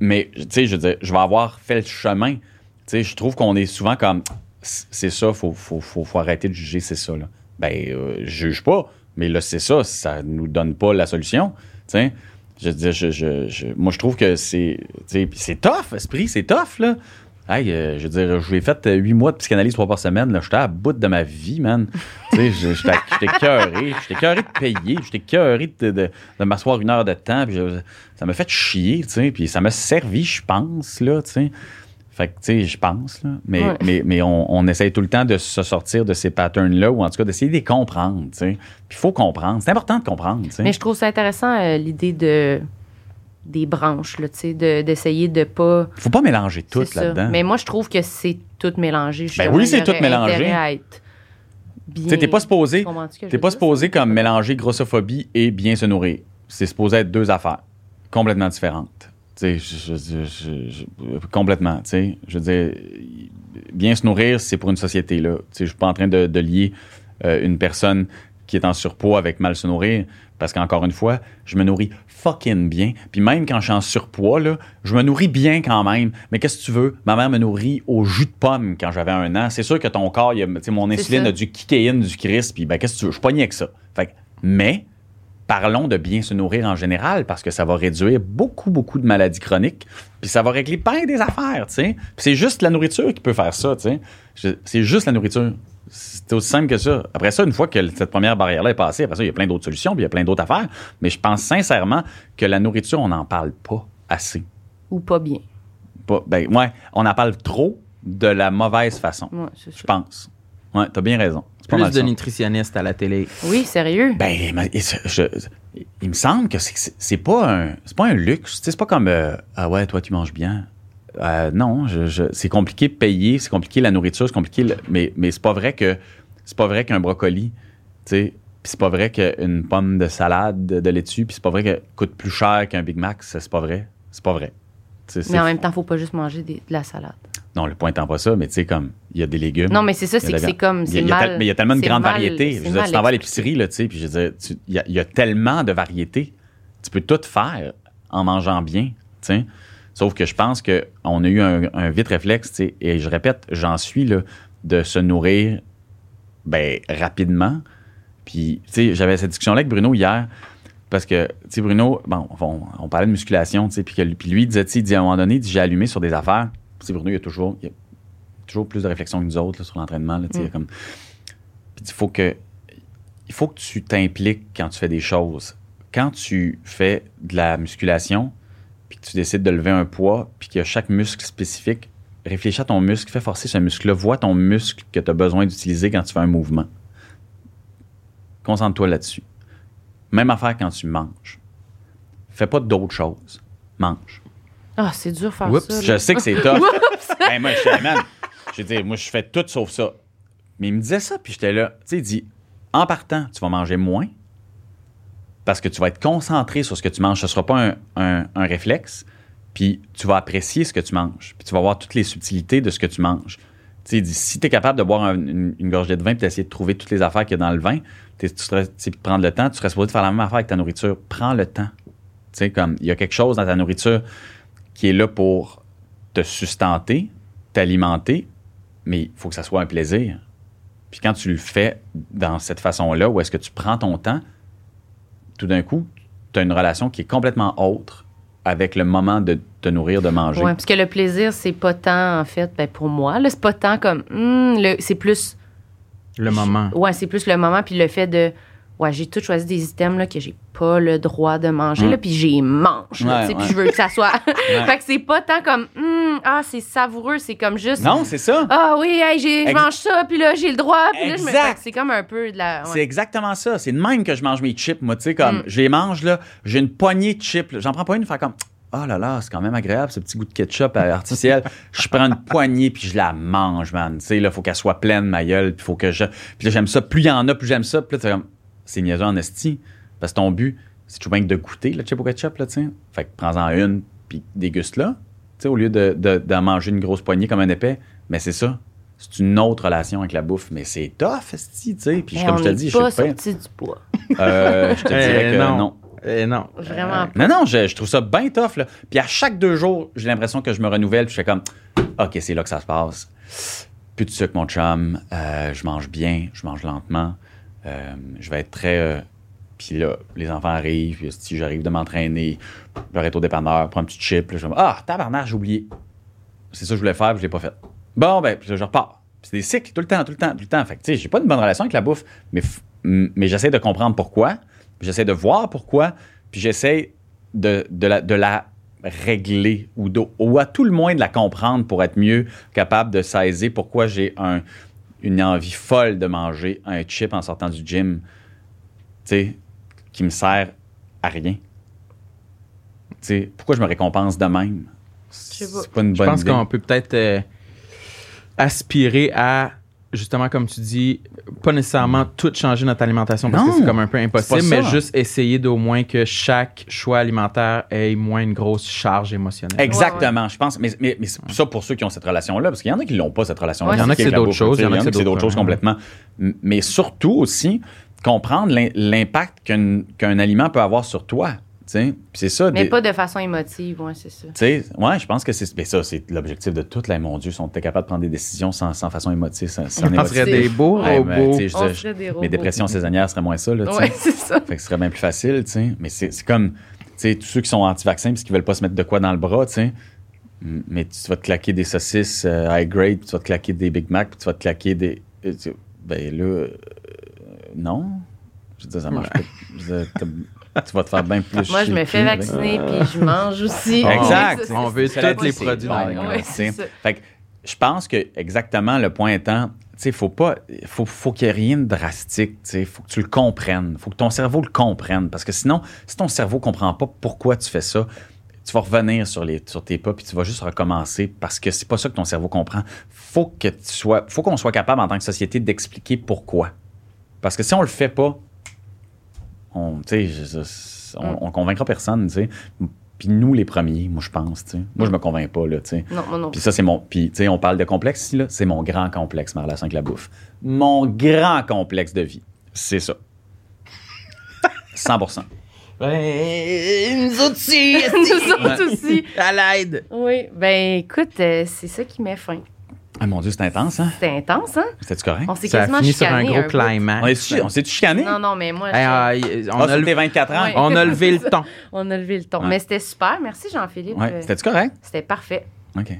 Mais, tu sais, je je vais avoir fait le chemin. Tu sais, je trouve qu'on est souvent comme, c'est ça, faut, faut, faut, faut arrêter de juger, c'est ça, là. Ben, euh, je juge pas, mais là, c'est ça, ça nous donne pas la solution. Tu sais, je je, je- moi, je trouve que c'est, c'est tough, esprit, c'est tough, là. Hey, euh, je veux dire, je l'ai fait euh, huit mois de psychanalyse trois par semaine. Là, j'étais à bout de ma vie, man. tu sais, j'étais j'étais cœuré. J'étais cœuré de payer. J'étais cœuré de, de, de m'asseoir une heure de temps. Puis je- ça m'a fait chier, tu sais. Puis ça m'a servi, je pense, là, tu sais. Fait que, tu sais, je pense, là. Mais, Ouais. mais, mais on, on essaye tout le temps de se sortir de ces patterns-là, ou en tout cas d'essayer de les comprendre, tu sais. Puis il faut comprendre. C'est important de comprendre, tu sais. Mais je trouve ça intéressant, euh, l'idée de, des branches, là, tu sais, de- d'essayer de pas. Faut pas mélanger tout là-dedans. Mais moi, je trouve que c'est tout mélangé. Ben oui, c'est tout mélangé. Tu t'es pas supposé, t'es pas supposé comme mélanger grossophobie et bien se nourrir. C'est supposé être deux affaires complètement différentes. Tu sais, je- je- je- je- complètement, tu sais. Je veux dire, bien se nourrir, c'est pour une société, là. Tu sais, je suis pas en train de, de lier euh, une personne qui est en surpoids avec mal se nourrir, parce qu'encore une fois, je me nourris fucking bien. Puis même quand je suis en surpoids, là, je me nourris bien quand même. Mais qu'est-ce que tu veux? Ma mère me nourrit au jus de pomme quand j'avais un an. C'est sûr que ton corps, il a- mon insuline a du kikéine, du Christ, puis ben, qu'est-ce que tu veux? Je pogné avec ça. Fait que- mais parlons de bien se nourrir en général parce que ça va réduire beaucoup, beaucoup de maladies chroniques. Puis ça va régler bien des affaires, tu sais. Puis c'est juste la nourriture qui peut faire ça, tu sais. C'est juste la nourriture. C'est aussi simple que ça. Après ça, une fois que cette première barrière-là est passée, après ça, il y a plein d'autres solutions, puis il y a plein d'autres affaires. Mais je pense sincèrement que la nourriture, on n'en parle pas assez. Ou pas bien. Pas, ben, ouais, on en parle trop de la mauvaise façon, Ouais, c'est je pense. Ouais, t'as bien raison. Plus de ça. nutritionnistes à la télé. Oui, sérieux? Ben, je- il me semble que c'est- c'est c'est pas un c'est pas un luxe. C'est pas comme euh, ah ouais, toi tu manges bien. Euh, non, je- je- c'est compliqué de payer, c'est compliqué la nourriture, c'est compliqué. le- mais mais c'est pas vrai que c'est pas vrai qu'un brocoli, tu sais, puis c'est pas vrai qu'une pomme de salade de, laitue, puis c'est pas vrai que coûte plus cher qu'un Big Mac. C'est pas vrai. C'est pas vrai. Mais en même temps, faut pas juste manger des- de la salade. Non, le point étant pas ça, mais tu sais, comme il y a des légumes. Non, mais c'est ça, c'est que c'est comme. il y a- C'est il y a tel- mal. mais il y a tellement de grandes mal- variétés. c'est Je veux dire, tu t'en vas à l'épicerie, là, tu sais, puis je veux dire, il y, y a tellement de variétés. Tu peux tout faire en mangeant bien, tu sais. Sauf que je pense qu'on a eu un, un vite réflexe, et je répète, j'en suis, là, de se nourrir, ben, rapidement. Puis, tu sais, j'avais cette discussion-là avec Bruno hier, parce que, tu sais, Bruno, bon, on, on parlait de musculation, tu sais, puis que- puis lui, il disait, il dit à un moment donné, il dit, j'ai allumé sur des affaires. Tu Bruno, il y a toujours, il a toujours plus de réflexion que nous autres là, sur l'entraînement, tu sais, a comme... Puis il faut que il faut que tu t'impliques quand tu fais des choses. Quand tu fais de la musculation, puis que tu décides de lever un poids, puis qu'il y a chaque muscle spécifique, réfléchis à ton muscle, fais forcer ce muscle-là, vois ton muscle que tu as besoin d'utiliser quand tu fais un mouvement. Concentre-toi là-dessus. Même affaire quand tu manges. Fais pas d'autres choses. Mange. Ah, c'est dur faire Oups, ça. Je sais que c'est tough. Hey, moi, je suis man. Je veux dire, moi, je fais tout sauf ça. Mais il me disait ça, puis j'étais là. Tu sais, il dit en partant, tu vas manger moins parce que tu vas être concentré sur ce que tu manges. Ce ne sera pas un, réflexe. Puis tu vas apprécier ce que tu manges. Puis tu vas voir toutes les subtilités de ce que tu manges. Si tu es capable de boire un- une, gorgée de vin puis d'essayer de trouver toutes les affaires qu'il y a dans le vin, tu serais, prendre le temps, tu serais supposé de faire la même affaire avec ta nourriture. Prends le temps. Tu sais, comme il y a quelque chose dans ta nourriture qui est là pour te sustenter, t'alimenter, mais il faut que ça soit un plaisir. Puis quand tu le fais dans cette façon-là, où est-ce que tu prends ton temps, tout d'un coup, tu as une relation qui est complètement autre avec le moment de te nourrir, de manger. Ouais, parce que le plaisir, c'est pas tant, en fait, ben pour moi, là, c'est pas tant comme. hum, le- c'est plus. Le moment. Ouais, c'est plus le moment, puis le fait de. Ouais, j'ai tout choisi des items là, que j'ai pas le droit de manger, Mm. là, puis j'y mange. Puis je veux que ça soit. fait que c'est pas tant comme. hum, ah, c'est savoureux, c'est comme juste. Non, c'est ça. Ah oui, hey, je mange ça, puis là, j'ai le droit. Puis là, je me- Exact. c'est comme un peu de la. ouais. C'est exactement ça. C'est de même que je mange mes chips, moi. Tu sais, comme, Mm. je les mange, là, j'ai une poignée de chips. J'en prends pas une, faire comme, oh là là, c'est quand même agréable, ce petit goût de ketchup artificiel. je prends une poignée, puis je la mange, man. Tu sais, là, faut qu'elle soit pleine, ma gueule, puis faut que je. Puis là, j'aime ça. Plus il y en a, plus j'aime ça. Puis là, comme, c'est niaiseux en esti. Parce que ton but, c'est toujours bien que de goûter le chip au ketchup, là, tu sais. Fait que prends-en une, puis déguste-la. Tu sais, au lieu de, de- d'en manger une grosse poignée comme un épais. Mais c'est ça. C'est une autre relation avec la bouffe. Mais c'est tough, esti, tu sais. Puis comme je te dis, je pas sais pas. sorti du poids. Euh, je te dirais Eh, que non. non. Eh, non. Vraiment Non, non, je, je trouve ça bien tough. Là. Puis à chaque deux jours, j'ai l'impression que je me renouvelle. Puis je fais comme, OK, c'est là que ça se passe. Plus de sucre, mon chum. Euh, je mange bien, je mange lentement. Euh, je vais être très. euh, puis là, les enfants arrivent. Puis si j'arrive de m'entraîner, j'arrête au dépanneur, prends un petit chip. Là, je fais, ah, tabarnak, j'ai oublié. C'est ça que je voulais faire, puis je l'ai pas fait. Bon, ben, puis là, je repars. C'est des cycles, tout le temps, tout le temps, tout le temps. Fait que, tu sais, j'ai pas une bonne relation avec la bouffe, mais, mais j'essaie de comprendre pourquoi, j'essaie de voir pourquoi, puis j'essaie de, de, la, de la régler ou, de- ou à tout le moins de la comprendre pour être mieux capable de saisir pourquoi j'ai un, une envie folle de manger un chip en sortant du gym, tu sais, qui me sert à rien. sais, pourquoi je me récompense de même? C'est pas une Je bonne pense idée. qu'on peut peut-être euh, aspirer à, justement, comme tu dis, pas nécessairement tout changer notre alimentation parce Non, que c'est comme un peu impossible, mais juste essayer d'au moins que chaque choix alimentaire ait moins une grosse charge émotionnelle. Exactement, je pense. Mais, mais, mais c'est ça pour ceux qui ont cette relation-là, parce qu'il y en a qui l'ont pas, cette relation-là. Ouais, Il y en a Avec c'est d'autres choses, Il y en a que c'est d'autres choses complètement. Mais surtout aussi, comprendre l'im- l'impact qu'un qu'un aliment peut avoir sur toi. Puis c'est ça. Mais des- pas de façon émotive, ouais, c'est ça. tu sais, ouais, je pense que c'est mais ça, c'est l'objectif de tout. Là, mon Dieu, sont capables de prendre des décisions sans, sans façon émotive. Sans, sans On émotive. serait des beaux robots. On je- serait des robots. mes dépressions saisonnières seraient moins ça. Là. Ouais, c'est ça. Fait que ce serait bien plus facile, tu sais. Mais c'est c'est comme, tu sais, tous ceux qui sont anti-vaccins parce qu'ils veulent pas se mettre de quoi dans le bras, tu sais. M- Mais tu vas te claquer des saucisses euh, high grade, puis tu vas te claquer des Big Mac, puis tu vas te claquer des. euh, Ben là, euh, non. Je veux dire, ça marche pas. Tu vas te faire bien plus Moi, je me fais cul, vacciner, puis je mange aussi. Exact. Ça, On veut tous les produits dans Ouais. Fait que je pense que exactement le point étant, tu sais, faut pas, faut, faut qu'il y ait rien de drastique, tu sais, faut que tu le comprennes, faut que ton cerveau le comprenne, parce que sinon, si ton cerveau comprend pas pourquoi tu fais ça, tu vas revenir sur, les, sur tes pas, puis tu vas juste recommencer, parce que c'est pas ça que ton cerveau comprend. Faut que tu sois, faut qu'on soit capable en tant que société d'expliquer pourquoi. Parce que si on le fait pas, on, je- je- on, on convaincra personne, tu sais. Puis nous, les premiers, moi, je pense, tu sais. Moi, je me convainc pas, là, tu sais. Non, moi non. Puis ça, c'est mon. Puis, tu sais, on parle de complexe ici, là. C'est mon grand complexe, ma relation avec la bouffe. Mon grand complexe de vie. C'est ça. 100 Ben, nous autres aussi. Nous autres aussi. À l'aide. Oui, ben écoute, euh, c'est ça qui met fin. Ah, mon Dieu, c'est intense, hein? C'était intense, hein? C'était-tu correct? On s'est Ça a quasiment fini sur un gros climax. On est- on s'est-tu chicané? Non, non, mais moi, Hey, je- ah, y- on, Ah, a sur le- tes 24 ans? Ouais. on a levé le ton. on a levé le ton. Ouais. Mais c'était super. Merci, Jean-Philippe. Ouais. Euh, C'était-tu correct? C'était parfait. OK.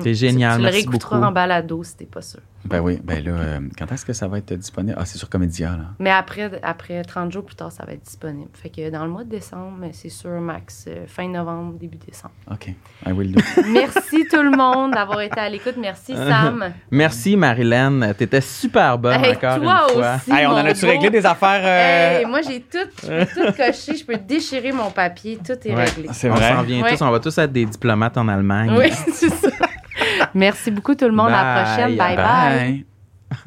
C'est génial, Tu, tu le merci réécouteras beaucoup. en balado si t'es pas sûr. Ben oui. Ben là, euh, quand est-ce que ça va être disponible? Ah, c'est sur Comédia, là. Mais après, après 30 jours plus tard, ça va être disponible. Fait que dans le mois de décembre, mais c'est sûr, max, euh, fin novembre, début décembre. OK. I will do. Merci tout le monde d'avoir été à l'écoute. Merci, Sam. Merci, Marilyn. T'étais super bonne Hey, encore toi une fois. aussi. hey, on en a-tu réglé des affaires? euh, Hey, moi, j'ai tout, tout cocher. Je peux déchirer mon papier. Tout est Ouais. réglé. C'est On vrai. s'en vient Ouais. tous. On va tous être des diplomates en Allemagne. Oui, c'est ça. Merci beaucoup tout le monde. À la Bye. prochaine. bye. bye. Bye.